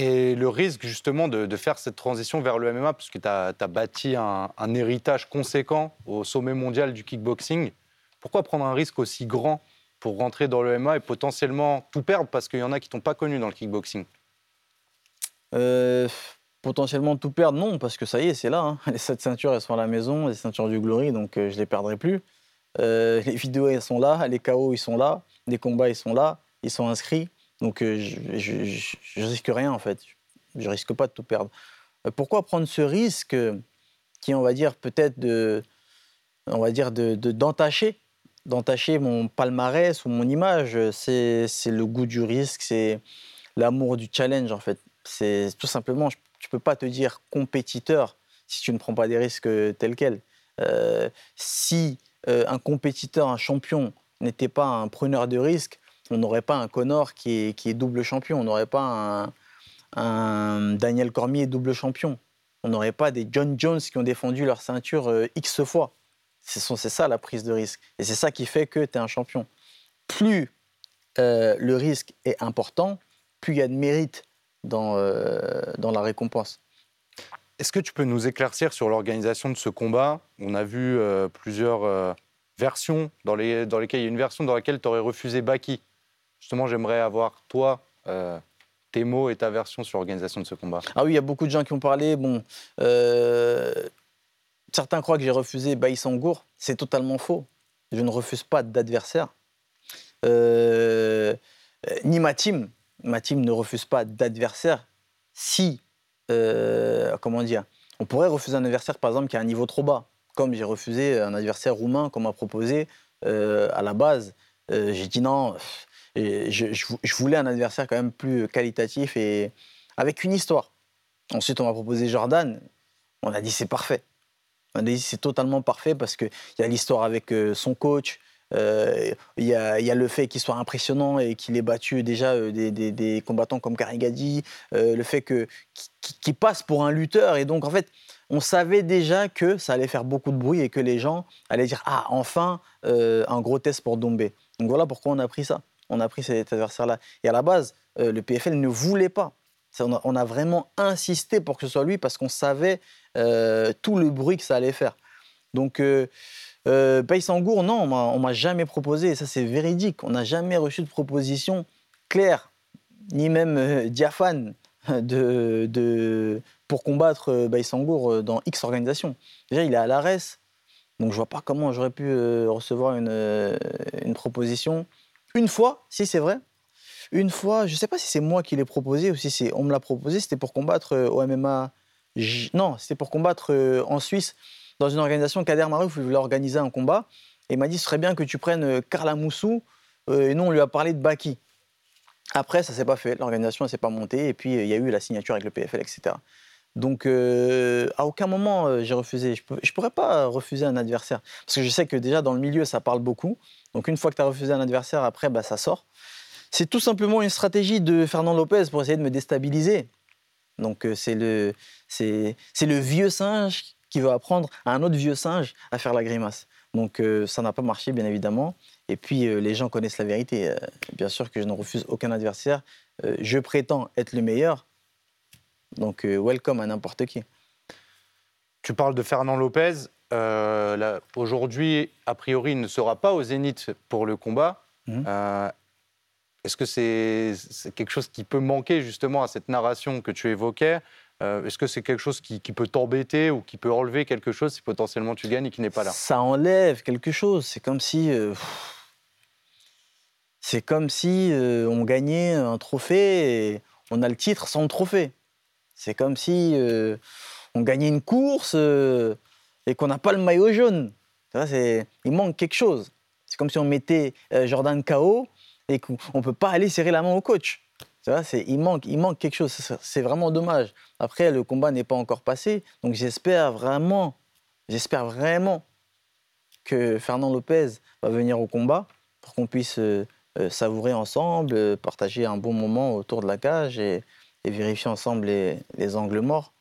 Et le risque justement de, faire cette transition vers le MMA, puisque tu as, bâti un, héritage conséquent au sommet mondial du kickboxing, pourquoi prendre un risque aussi grand pour rentrer dans le MMA et potentiellement tout perdre parce qu'il y en a qui t'ont pas connu dans le kickboxing? Euh, potentiellement tout perdre, non, parce que ça y est, c'est là. hein. Les sept ceintures, elles sont à la maison, les ceintures du Glory, donc euh, je les perdrai plus. Euh, les vidéos, elles sont là, les KO, ils sont là, les combats, ils sont là, ils sont inscrits. Donc euh, je, je, risque rien, en fait. Je risque pas de tout perdre. Euh, pourquoi prendre ce risque euh, qui, on va dire, peut-être de, on va dire, de, de- d'entacher, mon palmarès ou mon image? C'est, le goût du risque, c'est l'amour du challenge, en fait. C'est tout simplement, tu peux pas te dire compétiteur si tu ne prends pas des risques tels quels. Si un compétiteur, un champion, n'était pas un preneur de risques, on n'aurait pas un Connor qui est, double champion, on n'aurait pas un, Daniel Cormier double champion, on n'aurait pas des John Jones qui ont défendu leur ceinture euh, X fois. C'est ça la prise de risque. Et c'est ça qui fait que tu es un champion. Plus euh, le risque est important, plus il y a de mérite dans, euh, dans la récompense. Est-ce que tu peux nous éclaircir sur l'organisation de ce combat? On a vu plusieurs versions dans, dans lesquelles il y a une version dans laquelle tu aurais refusé Baki. Justement, j'aimerais avoir toi, euh, tes mots et ta version sur l'organisation de ce combat. Ah oui, il y a beaucoup de gens qui ont parlé. Bon, euh, certains croient que j'ai refusé Baïsangour. C'est totalement faux. Je ne refuse pas d'adversaire. Euh, ni ma team. Ma team ne refuse pas d'adversaire. Si, comment dire, on pourrait refuser un adversaire, par exemple, qui a un niveau trop bas. Comme j'ai refusé un adversaire roumain qu'on m'a proposé à la base. J'ai dit non. Je, je vou- je voulais un adversaire quand même plus qualitatif et avec une histoire. Ensuite, on m'a proposé Jordan. On a dit c'est parfait. On a dit c'est totalement parfait parce qu'il y a l'histoire avec euh, son coach. euh, Il y, a, le fait qu'il soit impressionnant et qu'il ait battu déjà euh, des, combattants comme Karigadi. euh, le fait que- qu'il passe pour un lutteur. Et donc, en fait, on savait déjà que ça allait faire beaucoup de bruit et que les gens allaient dire Ah, enfin, euh, un gros test pour Dombé. Donc voilà pourquoi on a pris ça. On a pris cet adversaire-là. Et à la base, euh, le PFL ne voulait pas. On a, vraiment insisté pour que ce soit lui parce qu'on savait euh, tout le bruit que ça allait faire. Donc, euh, euh, Baïsangour, non, on m'a- jamais proposé. Et ça, c'est véridique. On n'a jamais reçu de proposition claire, ni même diaphane de, pour combattre Baïsangour euh, dans X organisations. Déjà, il est à l'ARES, donc je vois pas comment j'aurais pu recevoir une proposition. Une fois, si c'est vrai, une fois, je sais pas si c'est moi qui l'ai proposé ou si c'est on me l'a proposé, c'était pour combattre euh, au MMA. Non, c'était pour combattre euh, en Suisse dans une organisation. Kader Marouf voulait organiser un combat et il m'a dit ce serait bien que tu prennes Carla Moussou euh, et nous on lui a parlé de Baki. Après, ça s'est pas fait, l'organisation ne s'est pas montée et puis il y a eu la signature avec le PFL, etc. Donc à aucun moment j'ai refusé. Je ne pourrais pas refuser un adversaire parce que je sais que déjà dans le milieu ça parle beaucoup. Donc une fois que tu as refusé un adversaire, après bah, ça sort. C'est tout simplement une stratégie de Fernand Lopez pour essayer de me déstabiliser. Donc euh, c'est le, le vieux singe qui veut apprendre à un autre vieux singe à faire la grimace. Donc euh, ça n'a pas marché, bien évidemment. Et puis euh, les gens connaissent la vérité. Bien sûr que je ne refuse aucun adversaire. Je prétends être le meilleur. Donc welcome à n'importe qui. Tu parles de Fernand Lopez. Euh, Aujourd'hui, a priori, il ne sera pas au Zénith pour le combat. Mhm. Euh, Est-ce que c'est quelque chose qui peut manquer justement à cette narration que tu évoquais? Euh, Est-ce que c'est quelque chose qui, qui peut t'embêter ou qui peut enlever quelque chose si potentiellement tu gagnes et qui n'est pas là? Ça enlève quelque chose. C'est comme si. c'est comme si on gagnait un trophée et on a le titre sans le trophée. C'est comme si on gagnait une course et qu'on n'a pas le maillot jaune. C'est- il manque quelque chose. C'est comme si on mettait euh, Jordan KO et qu'on ne peut pas aller serrer la main au coach. C'est- il, manque, il manque quelque chose. C'est- vraiment dommage. Après, le combat n'est pas encore passé. Donc j'espère vraiment, j'espère vraiment que Fernand Lopez va venir au combat pour qu'on puisse euh, euh, savourer ensemble, partager un bon moment autour de la cage et, vérifier ensemble les angles morts.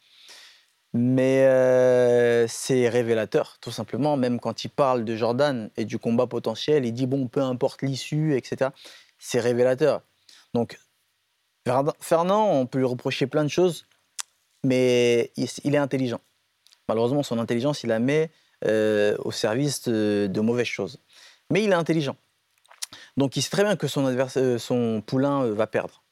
Mais c'est révélateur, tout simplement. Même quand il parle de Jordan et du combat potentiel, il dit bon, peu importe l'issue, etc. C'est révélateur. Donc, Fernand, on peut lui reprocher plein de choses, mais il, est intelligent. Malheureusement, son intelligence, il la met au service de, mauvaises choses. Mais il est intelligent. Donc, il sait très bien que son, euh, poulain euh, va perdre.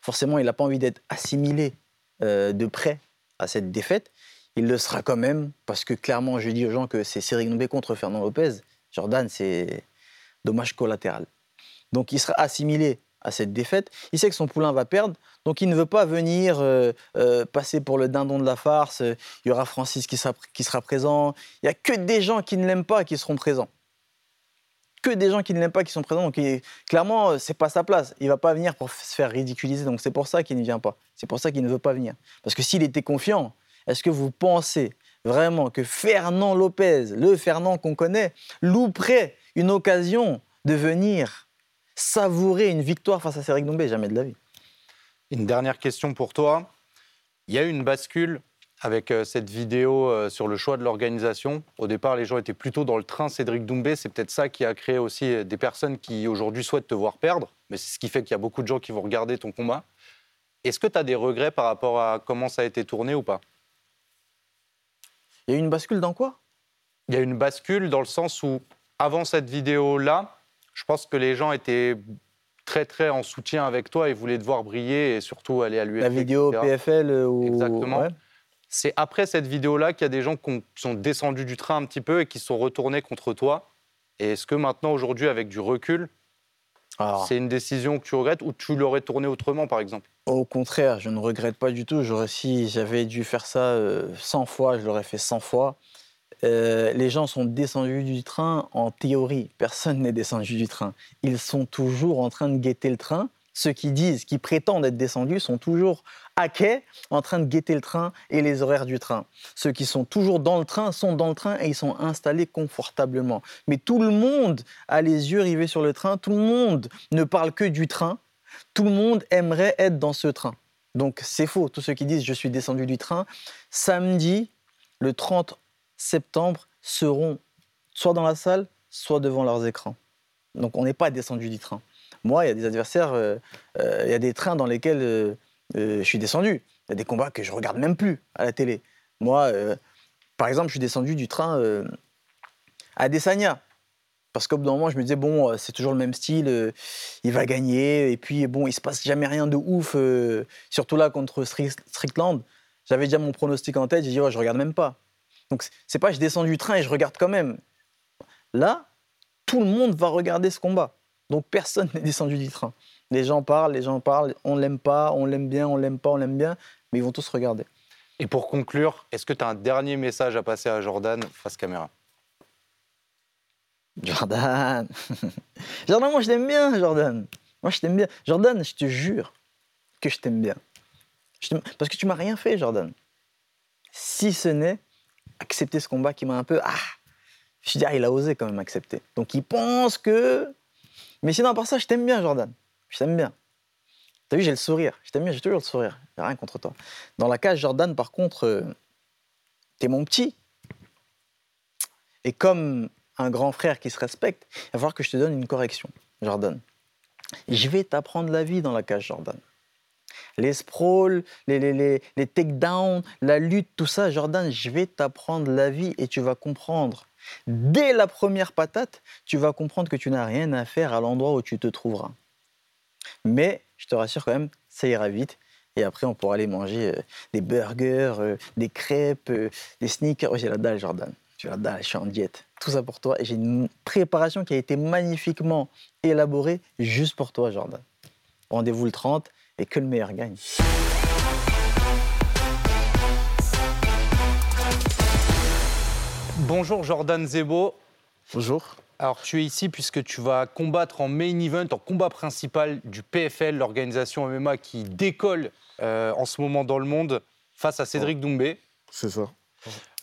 Forcément, il n'a pas envie d'être assimilé de près à cette défaite. Il le sera quand même, parce que clairement, je dis aux gens que c'est Cyril Nobé contre Fernand Lopez. Jordan, c'est dommage collatéral. Donc, il sera assimilé à cette défaite. Il sait que son poulain va perdre, donc il ne veut pas venir euh, euh, passer pour le dindon de la farce. Il y aura Francis qui sera, qui sera présent. Il n'y a que des gens qui ne l'aiment pas qui seront présents. Que des gens qui ne pas qui sont présents. Donc il- clairement, euh, c'est pas sa place. Il va pas venir pour se faire ridiculiser. Donc c'est pour ça qu'il ne vient pas. C'est pour ça qu'il ne veut pas venir. Parce que s'il était confiant, est-ce que vous pensez vraiment que Fernand Lopez, le Fernand qu'on connaît, louperait une occasion de venir savourer une victoire face à Cédric Doumbé? Jamais de la vie. Une dernière question pour toi. Il y a eu une bascule avec euh, cette vidéo euh, sur le choix de l'organisation. Au départ, les gens étaient plutôt dans le train Cédric Doumbé. C'est peut-être ça qui a créé aussi euh, des personnes qui aujourd'hui souhaitent te voir perdre. Mais c'est ce qui fait qu'il y a beaucoup de gens qui vont regarder ton combat. Est-ce que tu as des regrets par rapport à comment ça a été tourné ou pas? Il y a eu une bascule dans quoi? Il y a une bascule dans le sens où, avant cette vidéo-là, je pense que les gens étaient très très en soutien avec toi et voulaient te voir briller et surtout aller à l'UFC. La vidéo etc. PFL ou... Exactement. Ouais. C'est après cette vidéo-là qu'il y a des gens qui ont- qui sont descendus du train un petit peu et qui sont retournés contre toi. Et est-ce que maintenant, aujourd'hui, avec du recul, c'est une décision que tu regrettes ou tu l'aurais tournée autrement, par exemple? Au contraire, je ne regrette pas du tout. Si j'avais dû faire ça euh, 100 fois, je l'aurais fait 100 fois. Euh, les gens sont descendus du train en théorie. Personne n'est descendu du train. Ils sont toujours en train de guetter le train. Ceux qui disent, qui prétendent être descendus, sont toujours à quai, en train de guetter le train et les horaires du train. Ceux qui sont toujours dans le train sont dans le train et ils sont installés confortablement. Mais tout le monde a les yeux rivés sur le train. Tout le monde ne parle que du train. Tout le monde aimerait être dans ce train. Donc c'est faux, tous ceux qui disent je suis descendu du train, samedi, le 30 septembre, seront soit dans la salle, soit devant leurs écrans. Donc on n'est pas descendu du train. Moi, il y a des adversaires, euh, euh, il y a des trains dans lesquels euh, je suis descendu. Il y a des combats que je regarde même plus à la télé. Moi, par exemple, je suis descendu du train à Desagna. Parce qu'au bout d'un moment, je me disais, bon, c'est toujours le même style, il va gagner, et puis bon, il se passe jamais rien de ouf, surtout là contre Stri- Strickland. J'avais déjà mon pronostic en tête, j'ai dit, oh, je regarde même pas. Donc, c'est pas je descends du train et je regarde quand même. Là, tout le monde va regarder ce combat. Donc, personne n'est descendu du train. Les gens parlent, les gens parlent, on l'aime pas, on l'aime bien, on l'aime pas, on l'aime bien, mais ils vont tous regarder. Et pour conclure, est-ce que tu as un dernier message à passer à Jordan face caméra? Jordan Jordan, moi je t'aime bien, Jordan. Moi je t'aime bien. Jordan, je te jure que je t'aime bien. Je Parce que tu m'as rien fait, Jordan. Si ce n'est accepter ce combat qui m'a un peu. Ah Je dit, ah, il a osé quand même accepter. Donc il pense que. Mais sinon, à part ça, je t'aime bien, Jordan. Je t'aime bien. T'as vu, j'ai le sourire. Je t'aime bien, j'ai toujours le sourire. J'ai rien contre toi. Dans la cage, Jordan, par contre, euh, t'es mon petit. Et comme un grand frère qui se respecte, il va falloir que je te donne une correction, Jordan. Je vais t'apprendre la vie dans la cage, Jordan. Les sprawls, les, les, les, les takedowns, la lutte, tout ça, Jordan, je vais t'apprendre la vie et tu vas comprendre. Dès la première patate, tu vas comprendre que tu n'as rien à faire à l'endroit où tu te trouveras. Mais je te rassure quand même, ça ira vite. Et après, on pourra aller manger euh, des burgers, euh, des crêpes, euh, des sneakers. Oh, j'ai la dalle, Jordan. J'ai la dalle, je suis en diète. Tout ça pour toi. Et j'ai une préparation qui a été magnifiquement élaborée juste pour toi, Jordan. Rendez-vous le 30 et que le meilleur gagne. Bonjour Jordan Zebo. Bonjour. Alors tu es ici puisque tu vas combattre en main event, en combat principal du PFL, l'organisation MMA qui décolle euh, en ce moment dans le monde face à Cédric Doumbé. C'est ça.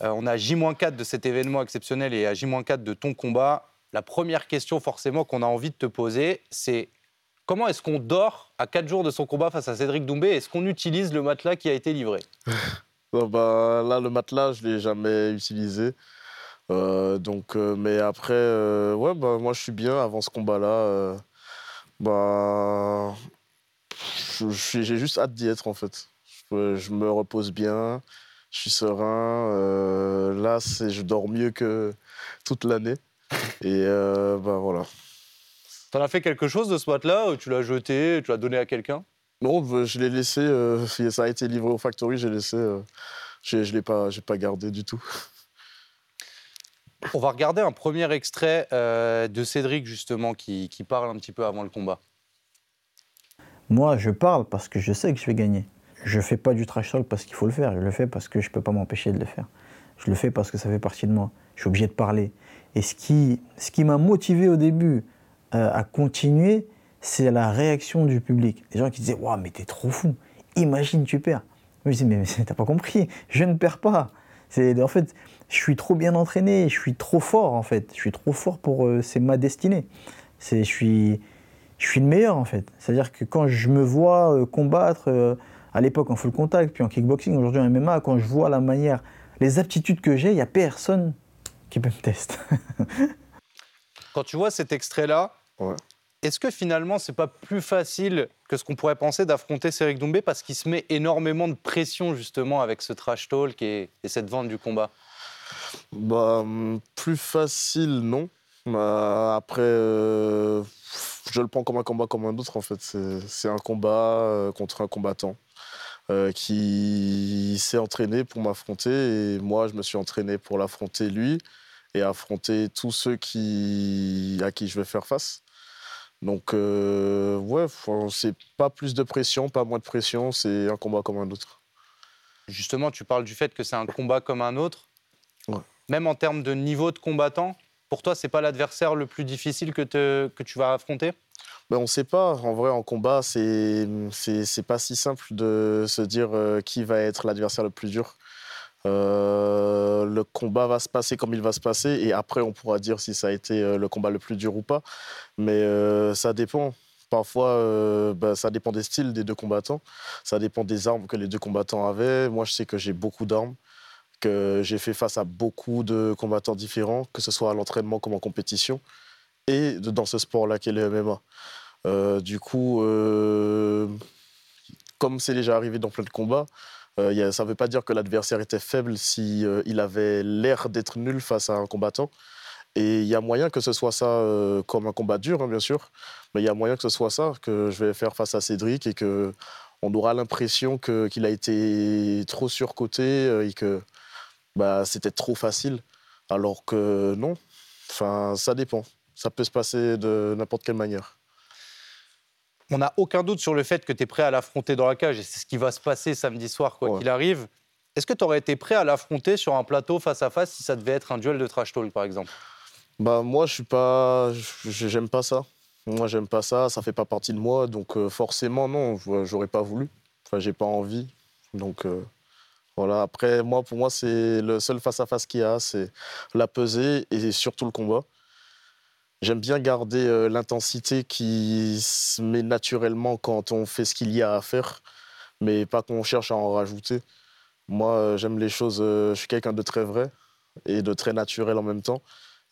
Euh, on a J-4 de cet événement exceptionnel et à J-4 de ton combat. La première question forcément qu'on a envie de te poser, c'est comment est-ce qu'on dort à 4 jours de son combat face à Cédric Doumbé? Est-ce qu'on utilise le matelas qui a été livré? Non, bah, là, le matelas, je ne l'ai jamais utilisé. Euh, donc, euh, mais après, euh, ouais, bah, moi, je suis bien avant ce combat-là. bah, j'ai juste hâte d'y être, en fait. Je, je me repose bien, je suis serein. là, je dors mieux que toute l'année. Et bah, voilà. T'en as fait quelque chose de ce matelas ou Tu l'as jeté, tu l'as donné à quelqu'un? Non, bah, je l'ai laissé. euh, ça a été livré au factory, j'ai laissé. euh, je ne l'ai pas, pas gardé du tout. On va regarder un premier extrait euh, de Cédric justement qui, qui parle un petit peu avant le combat. Moi, je parle parce que je sais que je vais gagner. Je fais pas du trash talk parce qu'il faut le faire. Je le fais parce que je peux pas m'empêcher de le faire. Je le fais parce que ça fait partie de moi. Je suis obligé de parler. Et ce qui, ce qui m'a motivé au début euh, à continuer, c'est la réaction du public. Des gens qui disaient Waouh, mais t'es trop fou. Imagine, tu perds. Moi, je disais Mais, mais t'as pas compris. Je ne perds pas. C'est, en fait, je suis trop bien entraîné. Je suis trop fort, en fait. Je suis trop fort pour. euh, c'est ma destinée. C'est, je suis je suis le meilleur en fait. C'est-à-dire que quand je me vois euh, combattre euh, à l'époque en full contact, puis en kickboxing, aujourd'hui en MMA, quand je vois la manière, les aptitudes que j'ai, il n'y a personne qui peut me tester. Quand tu vois cet extrait-là, Ouais. est-ce que finalement c'est pas plus facile que ce qu'on pourrait penser d'affronter Cédric Doumbé parce qu'il se met énormément de pression justement avec ce trash talk et, et cette vente du combat? Bah, hum, plus facile, non. Bah, après, euh, je le prends comme un combat comme un autre, en fait. C'est un combat euh, contre un combattant euh, qui s'est entraîné pour m'affronter. Et moi, je me suis entraîné pour l'affronter, lui, et affronter tous ceux qui, à qui je vais faire face. Donc, euh, ouais, c'est pas plus de pression, pas moins de pression. C'est un combat comme un autre. Justement, tu parles du fait que c'est un combat comme un autre. Même en termes de niveau de combattant, pour toi, c'est pas l'adversaire le plus difficile que, tu vas affronter? Ben, on ne sait pas. En vrai, en combat, c'est c'est pas si simple de se dire euh, qui va être l'adversaire le plus dur. Euh, le combat va se passer comme il va se passer et après, on pourra dire si ça a été euh, le combat le plus dur ou pas. Mais ça dépend. Parfois, ben, ça dépend des styles des deux combattants. Ça dépend des armes que les deux combattants avaient. Moi, je sais que j'ai beaucoup d'armes, j'ai fait face à beaucoup de combattants différents, que ce soit à l'entraînement comme en compétition, et dans ce sport-là qu'est le MMA. Euh, du coup, euh, comme c'est déjà arrivé dans plein de combats, euh, ça ne veut pas dire que l'adversaire était faible si il avait l'air d'être nul face à un combattant. Et il y a moyen que ce soit ça comme un combat dur, hein, bien sûr, mais il y a moyen que ce soit ça que je vais faire face à Cédric et que on aura l'impression qu'il a été trop surcoté et que bah, c'était trop facile. Alors que non, enfin, ça dépend. Ça peut se passer de n'importe quelle manière. On n'a aucun doute sur le fait que tu es prêt à l'affronter dans la cage et c'est ce qui va se passer samedi soir, quoi Ouais. qu'il arrive. Est-ce que tu aurais été prêt à l'affronter sur un plateau face à face si ça devait être un duel de trash talk, par exemple? Bah moi, je suis pas, j'aime pas ça. Moi, j'aime pas ça. Ça fait pas partie de moi, donc euh, forcément non, j'aurais pas voulu. Enfin, j'ai pas envie. Donc euh, voilà. Après, moi, pour moi, c'est le seul face à face qu'il y a, c'est la pesée et surtout le combat. J'aime bien garder euh, l'intensité qui se met naturellement quand on fait ce qu'il y a à faire, mais pas qu'on cherche à en rajouter. Moi, euh, j'aime les choses. euh, je suis quelqu'un de très vrai et de très naturel en même temps.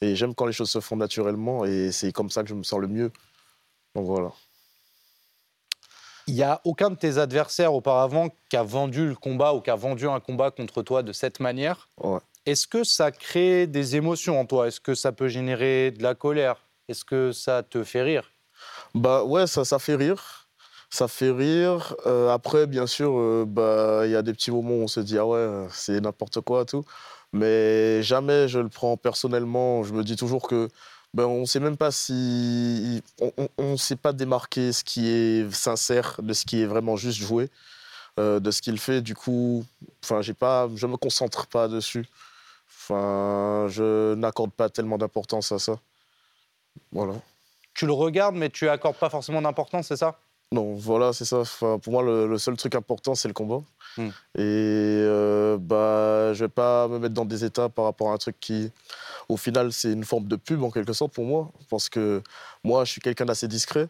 Et j'aime quand les choses se font naturellement et c'est comme ça que je me sens le mieux. Donc voilà. Il n'y a aucun de tes adversaires auparavant qui a vendu le combat ou qui a vendu un combat contre toi de cette manière. Ouais. Est-ce que ça crée des émotions en toi? Est-ce que ça peut générer de la colère? Est-ce que ça te fait rire? Bah ouais, ça, ça fait rire. Ça fait rire. Euh, après, bien sûr, euh, bah, il y a des petits moments où on se dit ah ouais, c'est n'importe quoi, tout. Mais jamais je le prends personnellement. Je me dis toujours que ben, on ne sait même pas si. On ne sait pas démarquer ce qui est sincère de ce qui est vraiment juste joué, euh, de ce qu'il fait. Du coup, pas, je me concentre pas dessus. Enfin, je n'accorde pas tellement d'importance à ça. Voilà. Tu le regardes, mais tu accordes pas forcément d'importance, c'est ça? Non, voilà, c'est ça. Enfin, pour moi, le, le seul truc important, c'est le combat. Hmm. Et euh, bah, je vais pas me mettre dans des états par rapport à un truc qui, au final, c'est une forme de pub en quelque sorte pour moi. Parce que moi, je suis quelqu'un d'assez discret.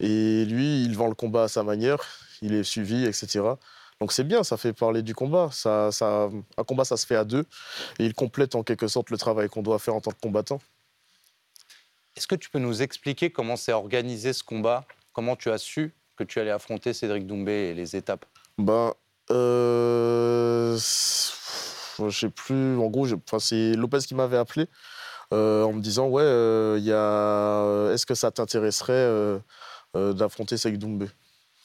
Et lui, il vend le combat à sa manière. Il est suivi, etc. Donc c'est bien, ça fait parler du combat. Ça, ça, un combat, ça se fait à deux. Et il complète en quelque sorte le travail qu'on doit faire en tant que combattant. Est-ce que tu peux nous expliquer comment s'est organisé ce combat? Comment tu as su que tu allais affronter Cédric Doumbé et les étapes? Ben, euh, je sais plus. En gros, c'est Lopez qui m'avait appelé euh, en me disant ouais, euh, est-ce que ça t'intéresserait euh, d'affronter Cédric Doumbé?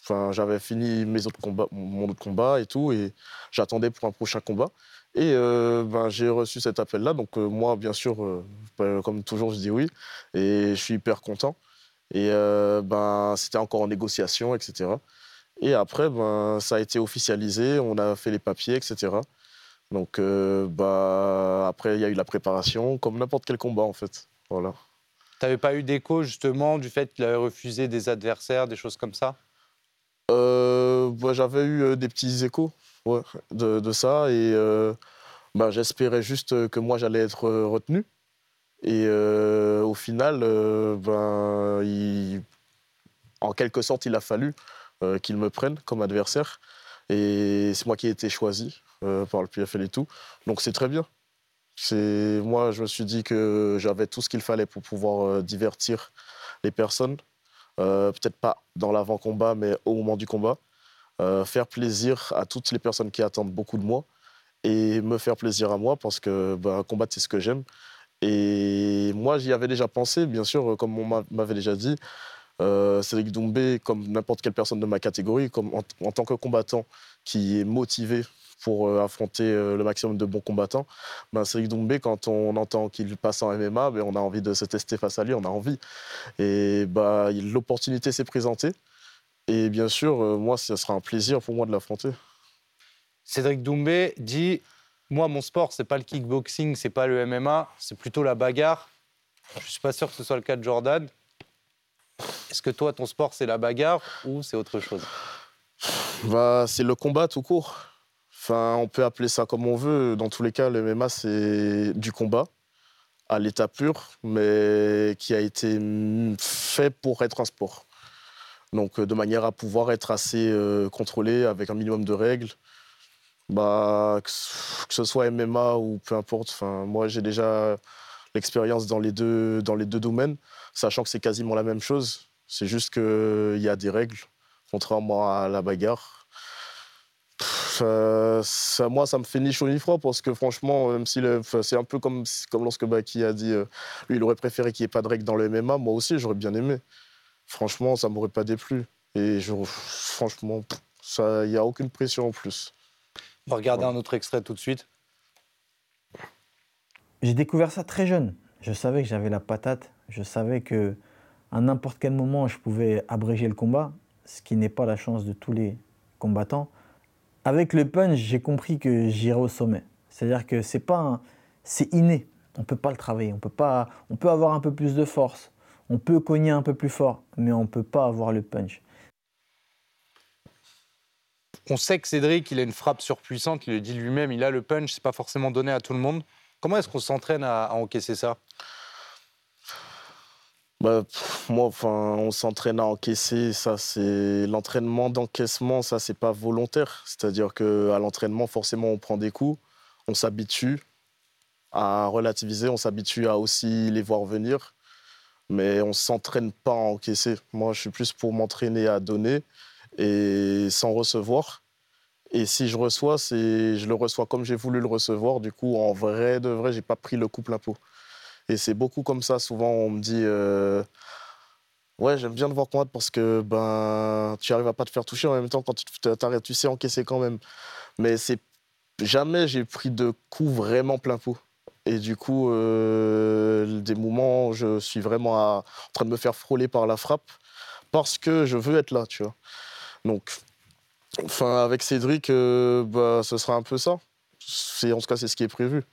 Enfin, j'avais fini mes autres combats, mon autre combat et tout, et j'attendais pour un prochain combat. Et ben, j'ai reçu cet appel-là. Donc moi, bien sûr, ben, comme toujours, je dis oui, et je suis hyper content. Et ben, c'était encore en négociation, etc. Et après, ça a été officialisé, on a fait les papiers, etc. Donc, euh, bah, après, il y a eu la préparation, comme n'importe quel combat, en fait. Voilà. Tu n'avais pas eu d'écho justement du fait qu'il avait refusé des adversaires, des choses comme ça? Euh, bah, J'avais eu euh, des petits échos ouais, de, de ça, et euh, bah, j'espérais juste que moi, j'allais être retenu. Et au final, ben, il- en quelque sorte, il a fallu qu'il me prenne comme adversaire. Et c'est moi qui ai été choisi par le PFL et tout. Donc c'est très bien. Moi, je me suis dit que j'avais tout ce qu'il fallait pour pouvoir euh, divertir les personnes. Euh, Peut-être pas dans l'avant-combat, mais au moment du combat. Euh, faire plaisir à toutes les personnes qui attendent beaucoup de moi et me faire plaisir à moi parce que bah, combattre, c'est ce que j'aime. Et moi, j'y avais déjà pensé, bien sûr, comme on m'a- m'avait déjà dit. Euh, Cédric Doumbé, comme n'importe quelle personne de ma catégorie, comme en tant que combattant qui est motivé pour euh, affronter euh, le maximum de bons combattants, ben Cédric Doumbé, quand on entend qu'il passe en MMA, ben on a envie de se tester face à lui, on a envie. Et bah, l'opportunité s'est présentée. Et bien sûr, euh, moi, ce sera un plaisir pour moi de l'affronter. Cédric Doumbé dit Moi, mon sport, c'est pas le kickboxing, c'est pas le MMA, c'est plutôt la bagarre. Je suis pas sûr que ce soit le cas de Jordan. Est-ce que toi, ton sport, c'est la bagarre ou c'est autre chose? Bah, c'est le combat tout court. On peut appeler ça comme on veut. Dans tous les cas, le MMA, c'est du combat à l'état pur, mais qui a été mm, fait pour être un sport. Donc, euh, de manière à pouvoir être assez euh, contrôlé avec un minimum de règles. Bah, que ce- soit MMA ou peu importe. Moi, j'ai déjà l'expérience dans les deux domaines, sachant que c'est quasiment la même chose. C'est juste qu'il y a des règles, contrairement à la bagarre. Euh, ça, moi, ça me fait ni chaud ni froid parce que franchement, même si c'est un peu comme, comme lorsque Baki a dit, euh, lui, il aurait préféré qu'il n'y ait pas de règles dans le MMA. Moi aussi, j'aurais bien aimé. Franchement, ça m'aurait pas déplu. Et je, franchement, Il n'y a aucune pression en plus. On va regarder un autre extrait tout de suite. J'ai découvert ça très jeune. Je savais que j'avais la patate. Je savais que à n'importe quel moment, je pouvais abréger le combat, ce qui n'est pas la chance de tous les combattants. Avec le punch, j'ai compris que j'irais au sommet. C'est-à-dire que c'est pas c'est inné. On peut pas le travailler. On peut pas. On peut avoir un peu plus de force. On peut cogner un peu plus fort, mais on peut pas avoir le punch. On sait que Cédric, il a une frappe surpuissante, il le dit lui-même, il a le punch, c'est pas forcément donné à tout le monde. Comment est-ce qu'on s'entraîne à encaisser ça? Bah, moi, enfin, on s'entraîne à encaisser. Ça, c'est l'entraînement d'encaissement. Ça, c'est pas volontaire. C'est-à-dire que à l'entraînement, forcément, on prend des coups, on s'habitue à relativiser, on s'habitue à aussi les voir venir, mais on s'entraîne pas à encaisser. Moi, je suis plus pour m'entraîner à donner et sans recevoir. Et si je reçois, c'est je le reçois comme j'ai voulu le recevoir. Du coup, en vrai de vrai, j'ai pas pris le coup plein pot. Et c'est beaucoup comme ça. Souvent, on me dit euh, Ouais, j'aime bien te voir combattre parce que ben, tu arrives à pas te faire toucher en même temps quand tu, te- t'arrêtes, tu sais encaisser quand même. Mais c'est jamais j'ai pris de coups vraiment plein pot. Et du coup, euh, des moments, où je suis vraiment en train de me faire frôler par la frappe parce que je veux être là, tu vois. Donc, enfin, avec Cédric, euh, bah, ce sera un peu ça. En tout cas, c'est ce qui est prévu.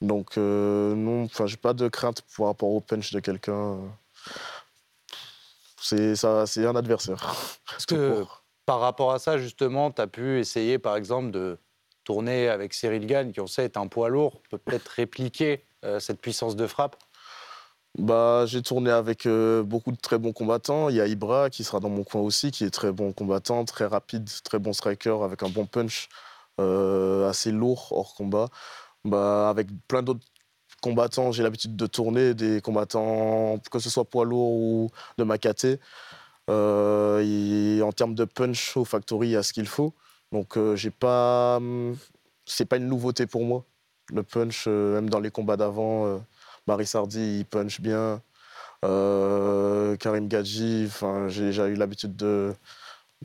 Donc, euh, non, enfin, j'ai pas de crainte par rapport au punch de quelqu'un. C'est, ça, c'est un adversaire. Tout que par rapport à ça, justement, tu as pu essayer, par exemple, de tourner avec Cyril Gann, qui on sait est un poids lourd, peut peut-être répliquer euh, cette puissance de frappe? Bah, j'ai tourné avec euh, beaucoup de très bons combattants. Il y a Ibra qui sera dans mon coin aussi, qui est très bon combattant, très rapide, très bon striker, avec un bon punch, euh, assez lourd hors combat. Bah, avec plein d'autres combattants, j'ai l'habitude de tourner, des combattants, que ce soit poids lourd ou de Makaté. Euh, en termes de punch au Factory, il y a ce qu'il faut. Donc, euh, j'ai pas. hum, C'est pas une nouveauté pour moi. Le punch, euh, même dans les combats d'avant. euh, Marie Sardi, il punch bien. Euh, Karim Gadji, j'ai déjà eu l'habitude de,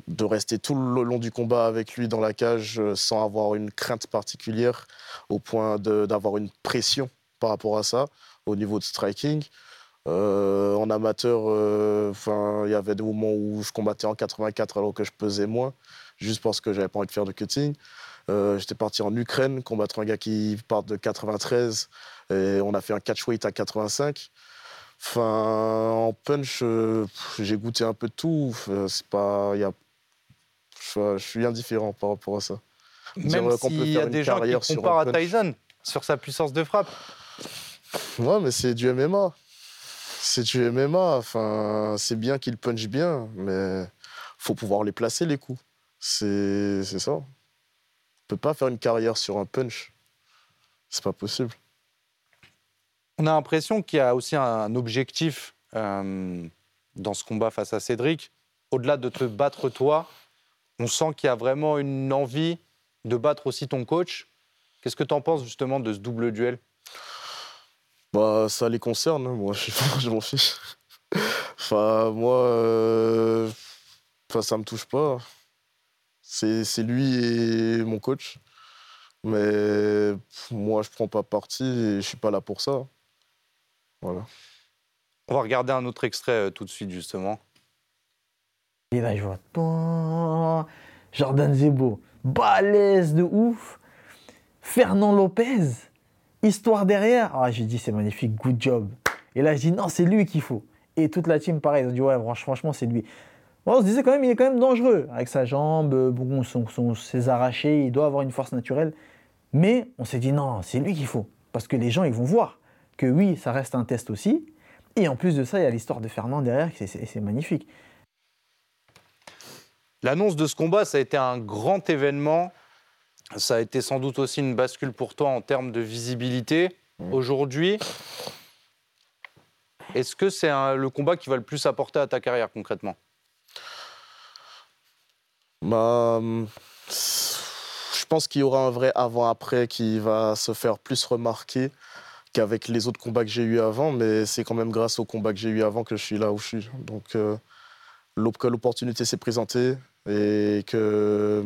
de rester tout le long du combat avec lui dans la cage euh, sans avoir une crainte particulière, au point d'avoir une pression par rapport à ça, au niveau de striking. Euh, en amateur, euh, enfin, il y avait des moments où je combattais en 84 alors que je pesais moins, juste parce que j'avais pas envie de faire de cutting. J'étais parti en Ukraine combattre un gars qui part de 93 et on a fait un catchweight à 85. Enfin, en punch, euh, j'ai goûté un peu de tout. C'est pas, y a, je, je suis indifférent par rapport à ça. Même s'il y a des gens qui comparent à. Tyson sur sa puissance de frappe. Ouais, mais c'est du MMA. C'est du MMA. Enfin, c'est bien qu'il punch bien, mais faut pouvoir les placer les coups. C'est c'est ça. On peut pas faire une carrière sur un punch. C'est pas possible. On a l'impression qu'il y a aussi un objectif euh, dans ce combat face à Cédric. Au-delà de te battre toi, on sent qu'il y a vraiment une envie de battre aussi ton coach. Qu'est-ce que tu en penses justement de ce double duel? Bah, ça les concerne. hein. Moi, je, m'en fiche. Enfin, moi, euh, ça me touche pas. C'est lui et mon coach. Mais moi, je prends pas parti et je suis pas là pour ça. Voilà. On va regarder un autre extrait euh, tout de suite justement. Et là, je vois Jordan Zebo, balèze de ouf. Fernand Lopez, histoire derrière. Ah, j'ai dit, c'est magnifique, good job. Et là, je dis, non, c'est lui qu'il faut. Et toute la team, pareil, ils ont dit, ouais, franch- franchement, c'est lui. Bon, on se disait quand même, il est quand même dangereux. Avec sa jambe, euh, bon, son, son- ses arrachés, il doit avoir une force naturelle. Mais on s'est dit, non, c'est lui qu'il faut. Parce que les gens, ils vont voir que oui, ça reste un test aussi. Et en plus de ça, il y a l'histoire de Fernand derrière, c'est- magnifique. L'annonce de ce combat, ça a été un grand événement. Ça a été sans doute aussi une bascule pour toi en termes de visibilité. Aujourd'hui, est-ce que c'est le combat qui va le plus apporter à ta carrière concrètement? Bah, hum, je pense qu'il y aura un vrai avant-après qui va se faire plus remarquer qu'avec les autres combats que j'ai eu avant, mais c'est quand même grâce aux combats que j'ai eu avant que je suis là où je suis. Donc, euh, que l'opportunité s'est présentée et que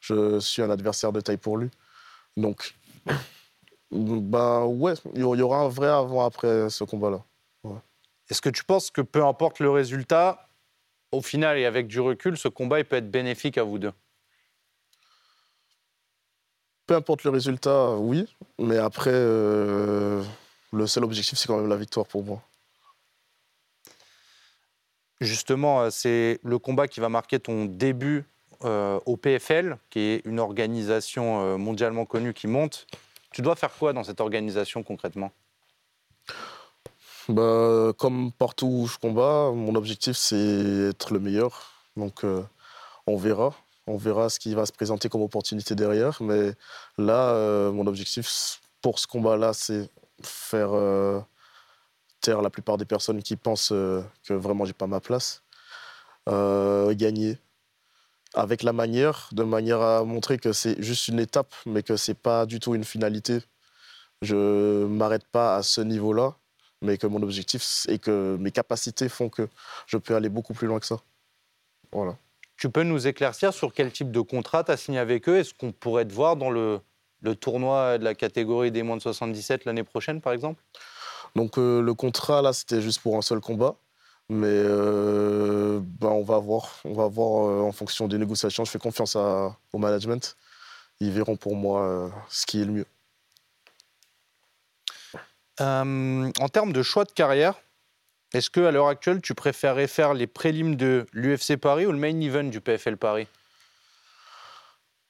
je suis un adversaire de taille pour lui. Donc, ben ouais, il y aura- il y aura un vrai avant-après ce combat-là. Est-ce que tu penses que peu importe le résultat, au final et avec du recul, ce combat il peut être bénéfique à vous deux? Peu importe le résultat, oui, mais après, euh, le seul objectif, c'est quand même la victoire pour moi. Justement, euh, c'est le combat qui va marquer ton début euh, au PFL, qui est une organisation mondialement connue qui monte. Tu dois faire quoi dans cette organisation concrètement? Bah, comme partout où je combats, mon objectif c'est être le meilleur. Donc euh, on verra. On verra ce qui va se présenter comme opportunité derrière. Mais là, euh, mon objectif pour ce combat-là, c'est faire euh, taire la plupart des personnes qui pensent euh, que vraiment j'ai pas ma place. Gagner avec la manière, de manière à montrer que c'est juste une étape, mais que c'est pas du tout une finalité. Je m'arrête pas à ce niveau-là mais que mon objectif et que mes capacités font que je peux aller beaucoup plus loin que ça. Voilà. Tu peux nous éclaircir sur quel type de contrat tu as signé avec eux? Est-ce qu'on pourrait te voir dans le, le tournoi de la catégorie des moins de 77 l'année prochaine, par exemple? Donc euh, le contrat là, c'était juste pour un seul combat, mais euh, ben, on va voir, on va voir euh, en fonction des négociations. Je fais confiance à- au management. Ils verront pour moi ce qui est le mieux. En termes de choix de carrière, est-ce que à l'heure actuelle, tu préférerais faire les prélims de l'UFC Paris ou le main event du PFL Paris?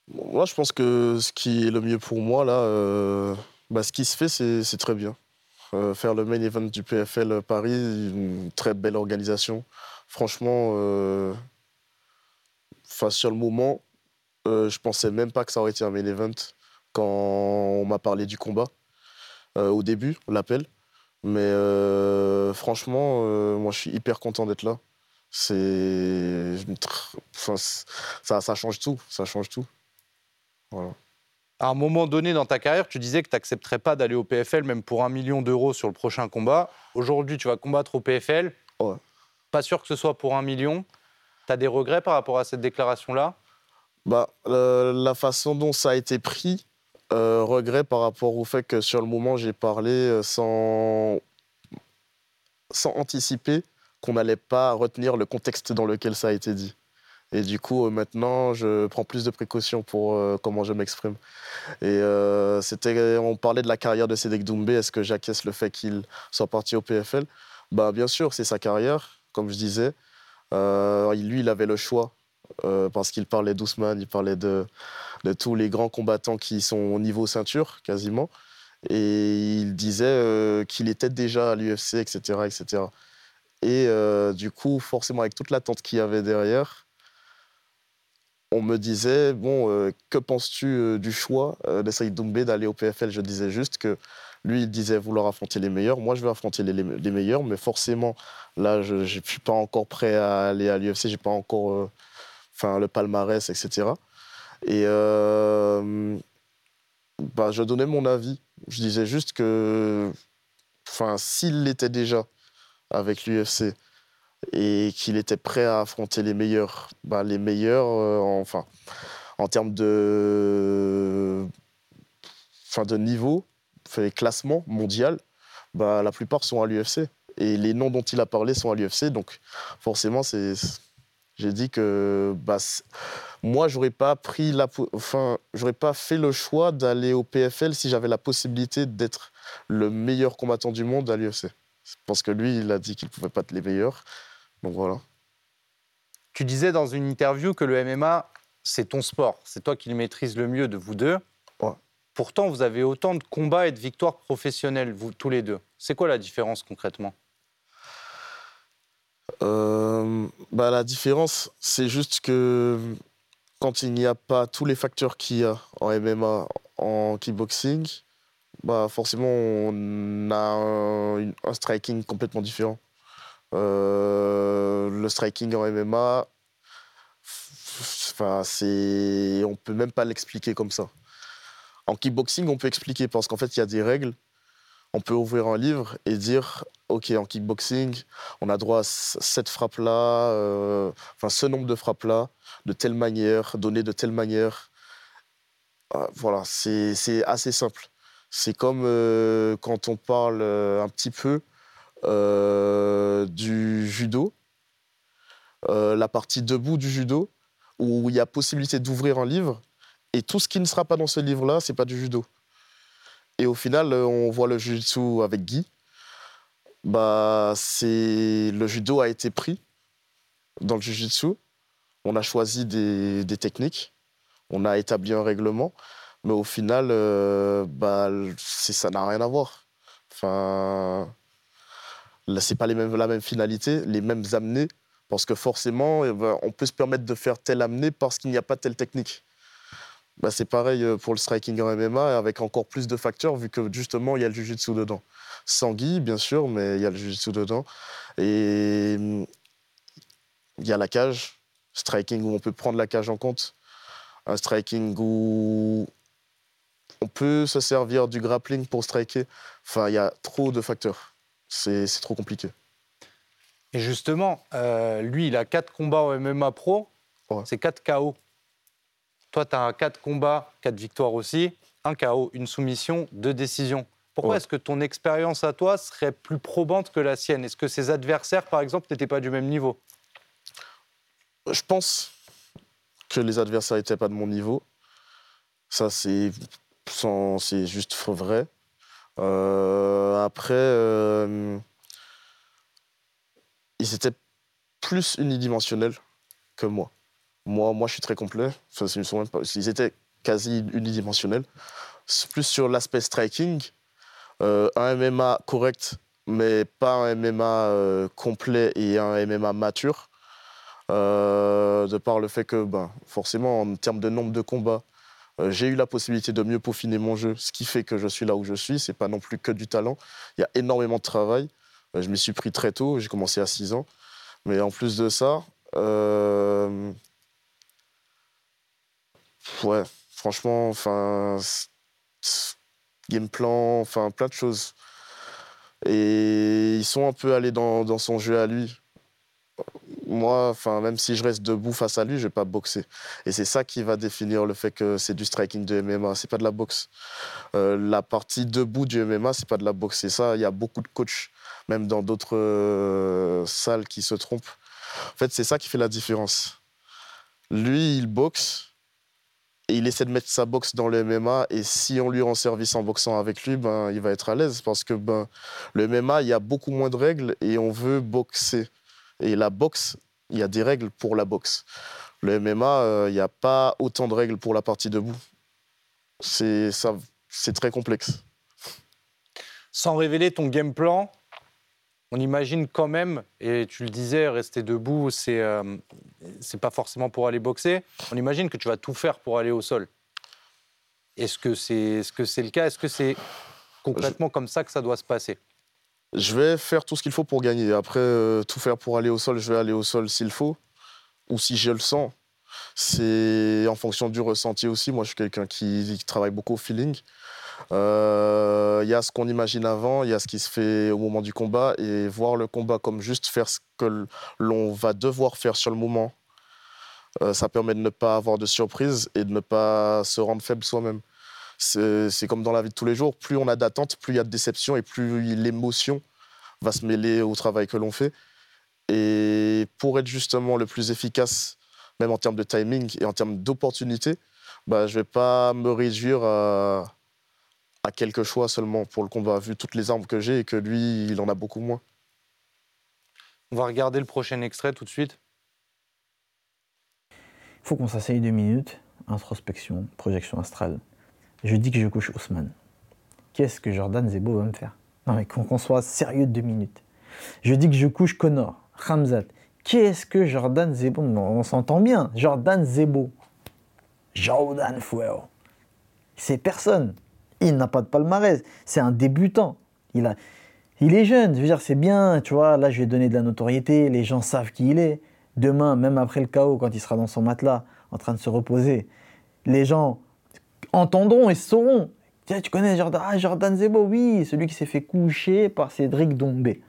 Moi, je pense que ce qui est le mieux pour moi là, euh, bah, ce qui se fait, c'est très bien. Euh, faire le main event du PFL Paris, une très belle organisation. Franchement, euh, enfin, sur le moment, euh, je pensais même pas que ça aurait été un main event quand on m'a parlé du combat au début, l'appel. Mais euh, franchement, euh, moi, je suis hyper content d'être là. C'est, enfin, ça, ça change tout, ça change tout. Voilà. À un moment donné dans ta carrière, tu disais que tu n'accepterais pas d'aller au PFL, même pour un million d'euros sur le prochain combat. Aujourd'hui, tu vas combattre au PFL. Ouais. Pas sûr que ce soit pour un million. Tu as des regrets par rapport à cette déclaration-là? Bah, euh, la façon dont ça a été pris, euh, regret par rapport au fait que sur le moment, j'ai parlé euh, sans, sans anticiper qu'on n'allait pas retenir le contexte dans lequel ça a été dit. Et du coup, euh, maintenant, je prends plus de précautions pour comment je m'exprime. Et c'était, on parlait de la carrière de Cédric Doumbé. Est-ce que j'acquiesce le fait qu'il soit parti au PFL bah, Bien sûr, c'est sa carrière, comme je disais. Lui, il avait le choix parce qu'il parlait d'Ousmane, il parlait de, tous les grands combattants qui sont au niveau ceinture, quasiment. Et il disait euh, qu'il était déjà à l'UFC, etc., etc. Et euh, du coup, forcément, avec toute l'attente qu'il y avait derrière, on me disait, bon, euh, que penses-tu du choix de Saïd Doumbé d'aller au PFL Je disais juste que lui, il disait vouloir affronter les meilleurs. Moi, je veux affronter les, les- meilleurs, mais forcément, là, je ne suis pas encore prêt à aller à l'UFC, j'ai pas encore le palmarès, etc. Et euh, bah, je donnais mon avis. Je disais juste que s'il l'était déjà avec l'UFC et qu'il était prêt à affronter les meilleurs, bah, les meilleurs, euh, enfin, en termes de, enfin, de niveau, classement mondial, bah, la plupart sont à l'UFC. Et les noms dont il a parlé sont à l'UFC, donc forcément, c'est, j'ai dit que bah, moi, j'aurais pas pris la, enfin, j'aurais pas fait le choix d'aller au PFL si j'avais la possibilité d'être le meilleur combattant du monde à l'UFC. Parce que lui, il a dit qu'il pouvait pas être les meilleurs. Donc voilà. Tu disais dans une interview que le MMA, c'est ton sport. C'est toi qui le maîtrises le mieux de vous deux. Ouais. Pourtant, vous avez autant de combats et de victoires professionnelles, vous tous les deux. C'est quoi la différence concrètement? Euh, bah, la différence, c'est juste que quand il n'y a pas tous les facteurs qu'il y a en MMA, en kickboxing, bah forcément, on a un, striking complètement différent. Euh, le striking en MMA, enfin, c'est, on peut même pas l'expliquer comme ça. En kickboxing, on peut expliquer parce qu'en fait, il y a des règles. On peut ouvrir un livre et dire ok en kickboxing on a droit à cette frappe là enfin ce nombre de frappes là de telle manière donné de telle manière. Ah, voilà c'est assez simple. C'est comme euh, quand on parle euh, un petit peu euh, du judo euh, la partie debout du judo où il y a possibilité d'ouvrir un livre et tout ce qui ne sera pas dans ce livre là c'est pas du judo et au final, euh, on voit le jiu-jitsu avec Guy. Bah, c'est le judo a été pris dans le jiu-jitsu. On a choisi des, techniques, on a établi un règlement, mais au final, euh, bah, ça n'a rien à voir. Enfin, c'est pas la même finalité, les mêmes amenés, parce que forcément, eh ben, on peut se permettre de faire telle amenée parce qu'il n'y a pas telle technique. Bah, c'est pareil euh, pour le striking en MMA, avec encore plus de facteurs, vu que justement, il y a le jiu-jitsu dedans. Sans Guy, bien sûr, mais il y a le jiu-jitsu dedans. Et hum, il y a la cage, striking où on peut prendre la cage en compte, un striking où on peut se servir du grappling pour striker. Enfin, il y a trop de facteurs. C'est c'est trop compliqué. Et justement, euh, lui, il a 4 combats au MMA Pro, Ouais. c'est 4 KO. Toi, tu as 4 combats, 4 victoires aussi, un KO, une soumission, deux décisions. Pourquoi Ouais. est-ce que ton expérience à toi serait plus probante que la sienne? Est-ce que ses adversaires, par exemple, n'étaient pas du même niveau? Je pense que les adversaires n'étaient pas de mon niveau. Ça, c'est c'est juste faux vrai. Euh, après, euh, ils étaient plus unidimensionnels que moi. Moi, moi, je suis très complet. Enfin, ils, ils étaient quasi unidimensionnels. Plus sur l'aspect striking. Euh, un MMA correct, mais pas un MMA euh, complet et un MMA mature. Euh, de par le fait que, ben, forcément, en termes de nombre de combats, j'ai eu la possibilité de mieux peaufiner mon jeu, ce qui fait que je suis là où je suis. C'est pas non plus que du talent. Il y a énormément de travail. Je m'y suis pris très tôt. J'ai commencé à 6 ans. Mais en plus de ça, ouais, franchement, enfin, game plan, enfin, plein de choses. Et ils sont un peu allés dans, dans son jeu à lui moi, enfin, même si je reste debout face à lui, je vais pas boxer. Et c'est ça qui va définir le fait que c'est du striking de MMA. C'est pas de la boxe. Euh, la partie debout du MMA, c'est pas de la boxe. C'est ça. Il y a beaucoup de coachs, même dans d'autres euh, salles, qui se trompent. En fait, c'est ça qui fait la différence. Lui, il boxe et il essaie de mettre sa boxe dans le MMA. Et si on lui rend service en boxant avec lui, ben, il va être à l'aise parce que ben, le MMA, il y a beaucoup moins de règles et on veut boxer. Et la boxe, il y a des règles pour la boxe. Le MMA, euh, il n'y a pas autant de règles pour la partie debout. C'est très complexe. Sans révéler ton game plan, on imagine quand même, et tu le disais, rester debout, c'est euh, c'est pas forcément pour aller boxer. On imagine que tu vas tout faire pour aller au sol. Est-ce que c'est est -ce c'est le cas? Est-ce que c'est concrètement comme ça que ça doit se passer? Je vais faire tout ce qu'il faut pour gagner. Après, euh, tout faire pour aller au sol, je vais aller au sol s'il faut, ou si je le sens. C'est en fonction du ressenti aussi. Moi, je suis quelqu'un qui, qui travaille beaucoup au feeling. Euh, Il y a ce qu'on imagine avant, il y a ce qui se fait au moment du combat, et voir le combat comme juste faire ce que l'on va devoir faire sur le moment, euh, ça permet de ne pas avoir de surprise et de ne pas se rendre faible soi-même. C'est comme dans la vie de tous les jours, plus on a d'attentes, plus il y a de déception et plus l'émotion va se mêler au travail que l'on fait. Et pour être justement le plus efficace, même en termes de timing et en termes d'opportunité, bah, je ne vais pas me réduire à, à quelques choix seulement pour le combat, vu toutes les armes que j'ai et que lui, il en a beaucoup moins. On va regarder le prochain extrait tout de suite. Il faut qu'on s'asseye deux minutes, introspection, projection astrale. Je dis que je couche Ousmane. Qu'est-ce que Jordan Zebo va me faire? Non mais qu'on soit sérieux deux minutes. Je dis que je couche Connor, Hamzat. Qu'est-ce que Jordan Zebo On s'entend bien. Jordan Zebo. Jordan Fuero. C'est personne. Il n'a pas de palmarès. C'est un débutant. Il, a, il est jeune. Je veux dire, c'est bien. Tu vois, là, je ai donné de la notoriété. Les gens savent qui il est. Demain, même après le chaos, quand il sera dans son matelas, en train de se reposer, les gens entendront et sauront tu connais Jordan Ah, Jordan Zebo, oui, celui qui s'est fait coucher par Cédric Dombé.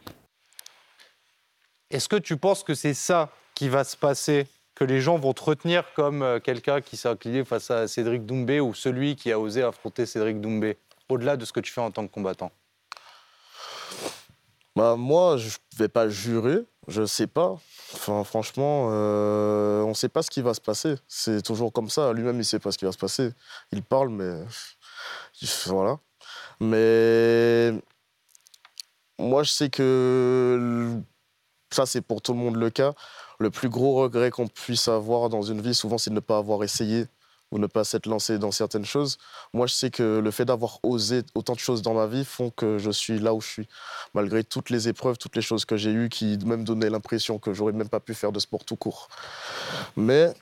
Est-ce que tu penses que c'est ça qui va se passer Que les gens vont te retenir comme euh, quelqu'un qui s'est incliné face à Cédric Doumbé ou celui qui a osé affronter Cédric Doumbé, au-delà de ce que tu fais en tant que combattant? Bah, moi, je vais pas jurer, je sais pas. Enfin, franchement, euh, on sait pas ce qui va se passer. C'est toujours comme ça. Lui-même, il sait pas ce qui va se passer. Il parle, mais voilà. Mais moi, je sais que ça, c'est pour tout le monde le cas. Le plus gros regret qu'on puisse avoir dans une vie, souvent, c'est de ne pas avoir essayé ou ne pas s'être lancé dans certaines choses. Moi, je sais que le fait d'avoir osé autant de choses dans ma vie font que je suis là où je suis. Malgré toutes les épreuves, toutes les choses que j'ai eues qui même donnaient l'impression que j'aurais même pas pu faire de sport tout court. Mais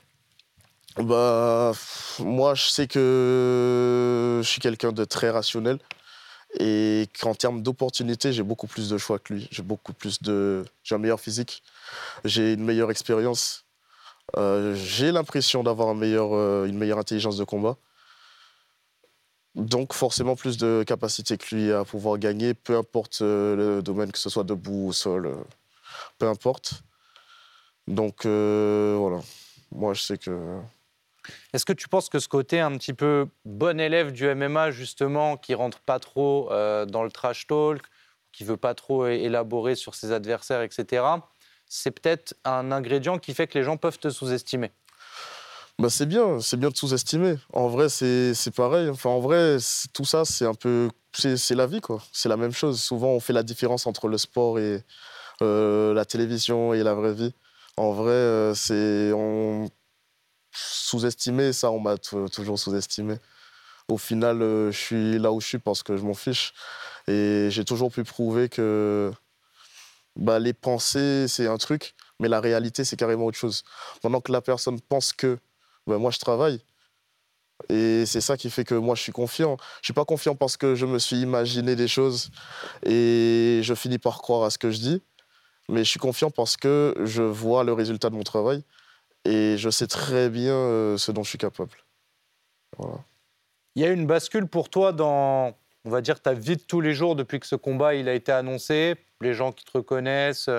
bah, moi, je sais que je suis quelqu'un de très rationnel et qu'en termes d'opportunités, j'ai beaucoup plus de choix que lui. J'ai beaucoup plus de, j'ai un meilleur physique, j'ai une meilleure expérience, euh, j'ai l'impression d'avoir euh, une meilleure intelligence de combat. Donc forcément plus de capacité que lui à pouvoir gagner, peu importe euh, le domaine, que ce soit debout ou au sol, peu importe. Donc voilà, moi je sais que Est-ce que tu penses que ce côté un petit peu bon élève du MMA, justement, qui rentre pas trop euh, dans le trash talk, qui veut pas trop élaborer sur ses adversaires, etc., c'est peut-être un ingrédient qui fait que les gens peuvent te sous-estimer? Bah c'est bien, c'est bien de sous-estimer. En vrai, c'est pareil. Enfin, en vrai, tout ça, c'est un peu. C'est c'est la vie, quoi. C'est la même chose. Souvent, on fait la différence entre le sport et euh, la télévision et la vraie vie. En vrai, euh, c'est. On... Sous-estimé, ça, on m'a toujours sous-estimé. Au final, euh, je suis là où je suis parce que je m'en fiche. Et j'ai toujours pu prouver que bah, les pensées, c'est un truc, mais la réalité, c'est carrément autre chose. Pendant que la personne pense que ben, moi, je travaille. Et c'est ça qui fait que moi, je suis confiant. Je suis pas confiant parce que je me suis imaginé des choses et je finis par croire à ce que je dis. Mais je suis confiant parce que je vois le résultat de mon travail et je sais très bien euh, ce dont je suis capable. Voilà. Il y a eu une bascule pour toi dans, on va dire, ta vie de tous les jours depuis que ce combat il a été annoncé, les gens qui te reconnaissent,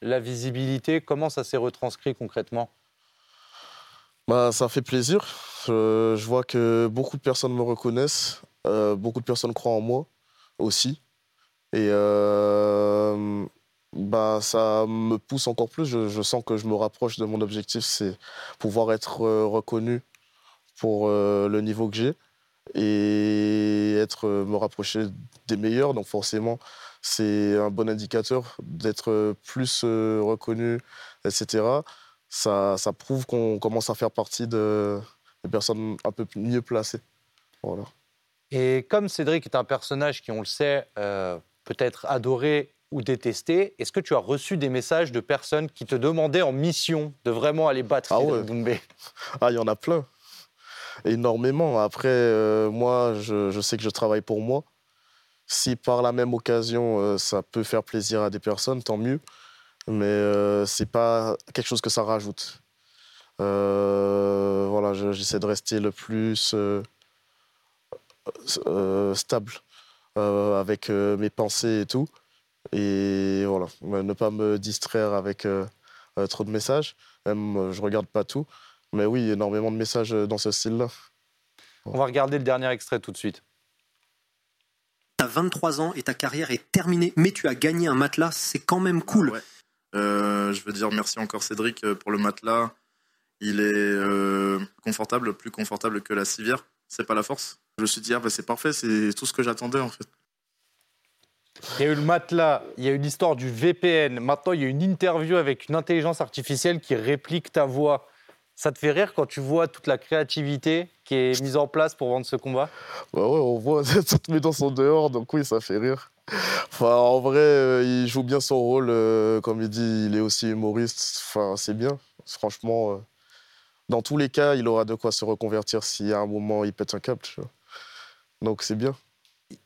la visibilité, comment ça s'est retranscrit concrètement? Bah, ça fait plaisir. Je, je vois que beaucoup de personnes me reconnaissent, euh, beaucoup de personnes croient en moi aussi. Et euh, bah, ça me pousse encore plus. Je, sens que je me rapproche de mon objectif, c'est pouvoir être euh, reconnu pour euh, le niveau que j'ai et être, euh, me rapprocher des meilleurs. Donc forcément, c'est un bon indicateur d'être plus reconnu, etc. Ça, ça prouve qu'on commence à faire partie de, des personnes un peu mieux placées. Voilà. Et comme Cédric est un personnage qui, on le sait, peut être adoré ou détesté, est-ce que tu as reçu des messages de personnes qui te demandaient en mission de vraiment aller battre Ah ouais. Doumbé Ah, il y en a plein. Énormément. Après, euh, moi, je, je sais que je travaille pour moi. Si par la même occasion, euh, ça peut faire plaisir à des personnes, tant mieux. Mais euh, c'est pas quelque chose que ça rajoute. Voilà, je- j'essaie de rester le plus stable avec mes pensées et tout. Et voilà, ne pas me distraire avec euh, euh, trop de messages. Même, euh, je regarde pas tout. Mais oui, énormément de messages dans ce style-là. On va regarder le dernier extrait tout de suite. T'as 23 ans et ta carrière est terminée, mais tu as gagné un matelas, c'est quand même cool. Euh, je veux dire merci encore Cédric pour le matelas. Il est euh, confortable, plus confortable que la civière. C'est pas la force. Je me suis dit, ah bah c'est parfait, c'est tout ce que j'attendais en fait. Il y a eu le matelas, il y a eu l'histoire du VPN. Maintenant, il y a une interview avec une intelligence artificielle qui réplique ta voix. Ça te fait rire quand tu vois toute la créativité qui est mise en place pour vendre ce combat? Bah ouais, on voit toutes mes dents sont dehors, donc oui, ça fait rire. Enfin, en vrai, euh, il joue bien son rôle. euh, comme il dit, il est aussi humoriste. Enfin, c'est bien. Franchement, euh, dans tous les cas, il aura de quoi se reconvertir si à un moment il pète un câble. tu vois. Donc c'est bien.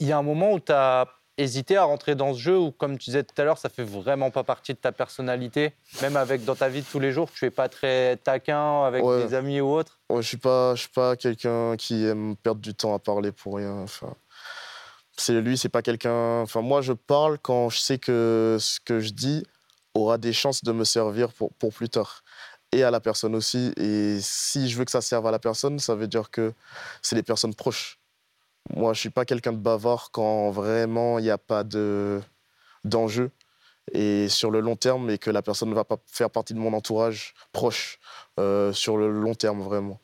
Il y a un moment où tu as hésité à rentrer dans ce jeu ou, comme tu disais tout à l'heure, ça fait vraiment pas partie de ta personnalité Même avec dans ta vie de tous les jours, tu es pas très taquin avec Ouais. des amis ou autres Ouais, je suis pas, je suis pas quelqu'un qui aime perdre du temps à parler pour rien. Enfin, C'est lui, c'est pas quelqu'un. Enfin, moi, je parle quand je sais que ce que je dis aura des chances de me servir pour, pour plus tard. Et à la personne aussi. Et si je veux que ça serve à la personne, ça veut dire que c'est les personnes proches. Moi, je suis pas quelqu'un de bavard quand vraiment il n'y a pas de d'enjeu et sur le long terme et que la personne ne va pas faire partie de mon entourage proche euh, sur le long terme vraiment.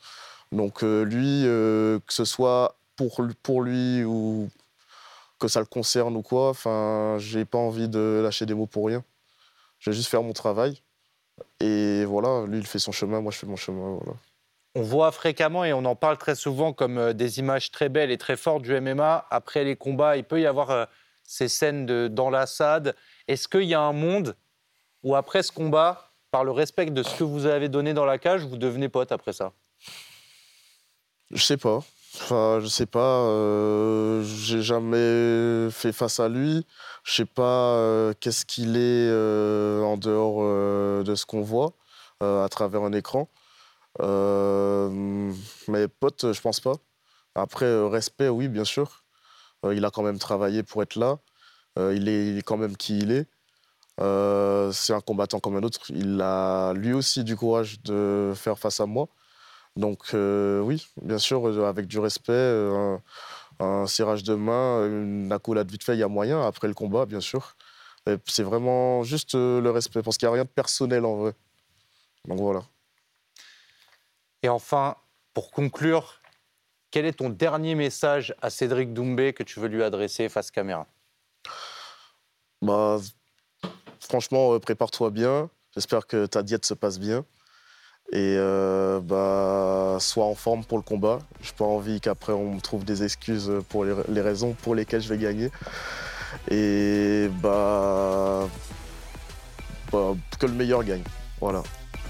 Donc euh, lui, euh, que ce soit pour, pour lui ou que ça le concerne ou quoi, enfin, j'ai pas envie de lâcher des mots pour rien. Je vais juste faire mon travail. Et voilà, lui, il fait son chemin, moi, je fais mon chemin. Voilà. On voit fréquemment et on en parle très souvent comme euh, des images très belles et très fortes du MMA. Après les combats, il peut y avoir euh, ces scènes de, d'enlaçade. Est-ce qu'il y a un monde où après ce combat, par le respect de ce que vous avez donné dans la cage, vous devenez pote après ça? Je sais pas. Enfin, je sais pas. euh, j'ai jamais fait face à lui. Je sais pas euh, qu'est-ce qu'il est en dehors de ce qu'on voit à travers un écran. Euh, mais pote, je pense pas. Après, euh, respect, oui, bien sûr. Euh, il a quand même travaillé pour être là. Euh, il, est, quand même qui il est. C'est un combattant comme un autre. Il a lui aussi du courage de faire face à moi. Donc oui, bien sûr, avec du respect, un, un serrage de main, une accolade vite fait, il y a moyen. Après le combat, bien sûr. C'est vraiment juste le respect, parce qu'il n'y a rien de personnel en vrai. Donc voilà. Et enfin, pour conclure, quel est ton dernier message à Cédric Doumbé que tu veux lui adresser face caméra? Bah, franchement, euh, prépare-toi bien. J'espère que ta diète se passe bien. Et euh, bah, sois en forme pour le combat. Je n'ai pas envie qu'après on me trouve des excuses pour les, raisons pour lesquelles je vais gagner. Et bah, bah, que le meilleur gagne. Voilà.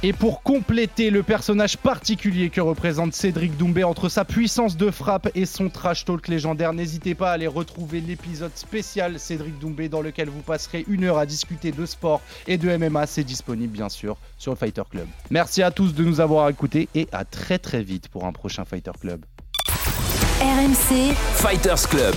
Et pour compléter le personnage particulier que représente Cédric Doumbé entre sa puissance de frappe et son trash talk légendaire, n'hésitez pas à aller retrouver l'épisode spécial Cédric Doumbé dans lequel vous passerez une heure à discuter de sport et de MMA. C'est disponible bien sûr sur le Fighter Club. Merci à tous de nous avoir écoutés et à très très vite pour un prochain Fighter Club. RMC Fighters Club.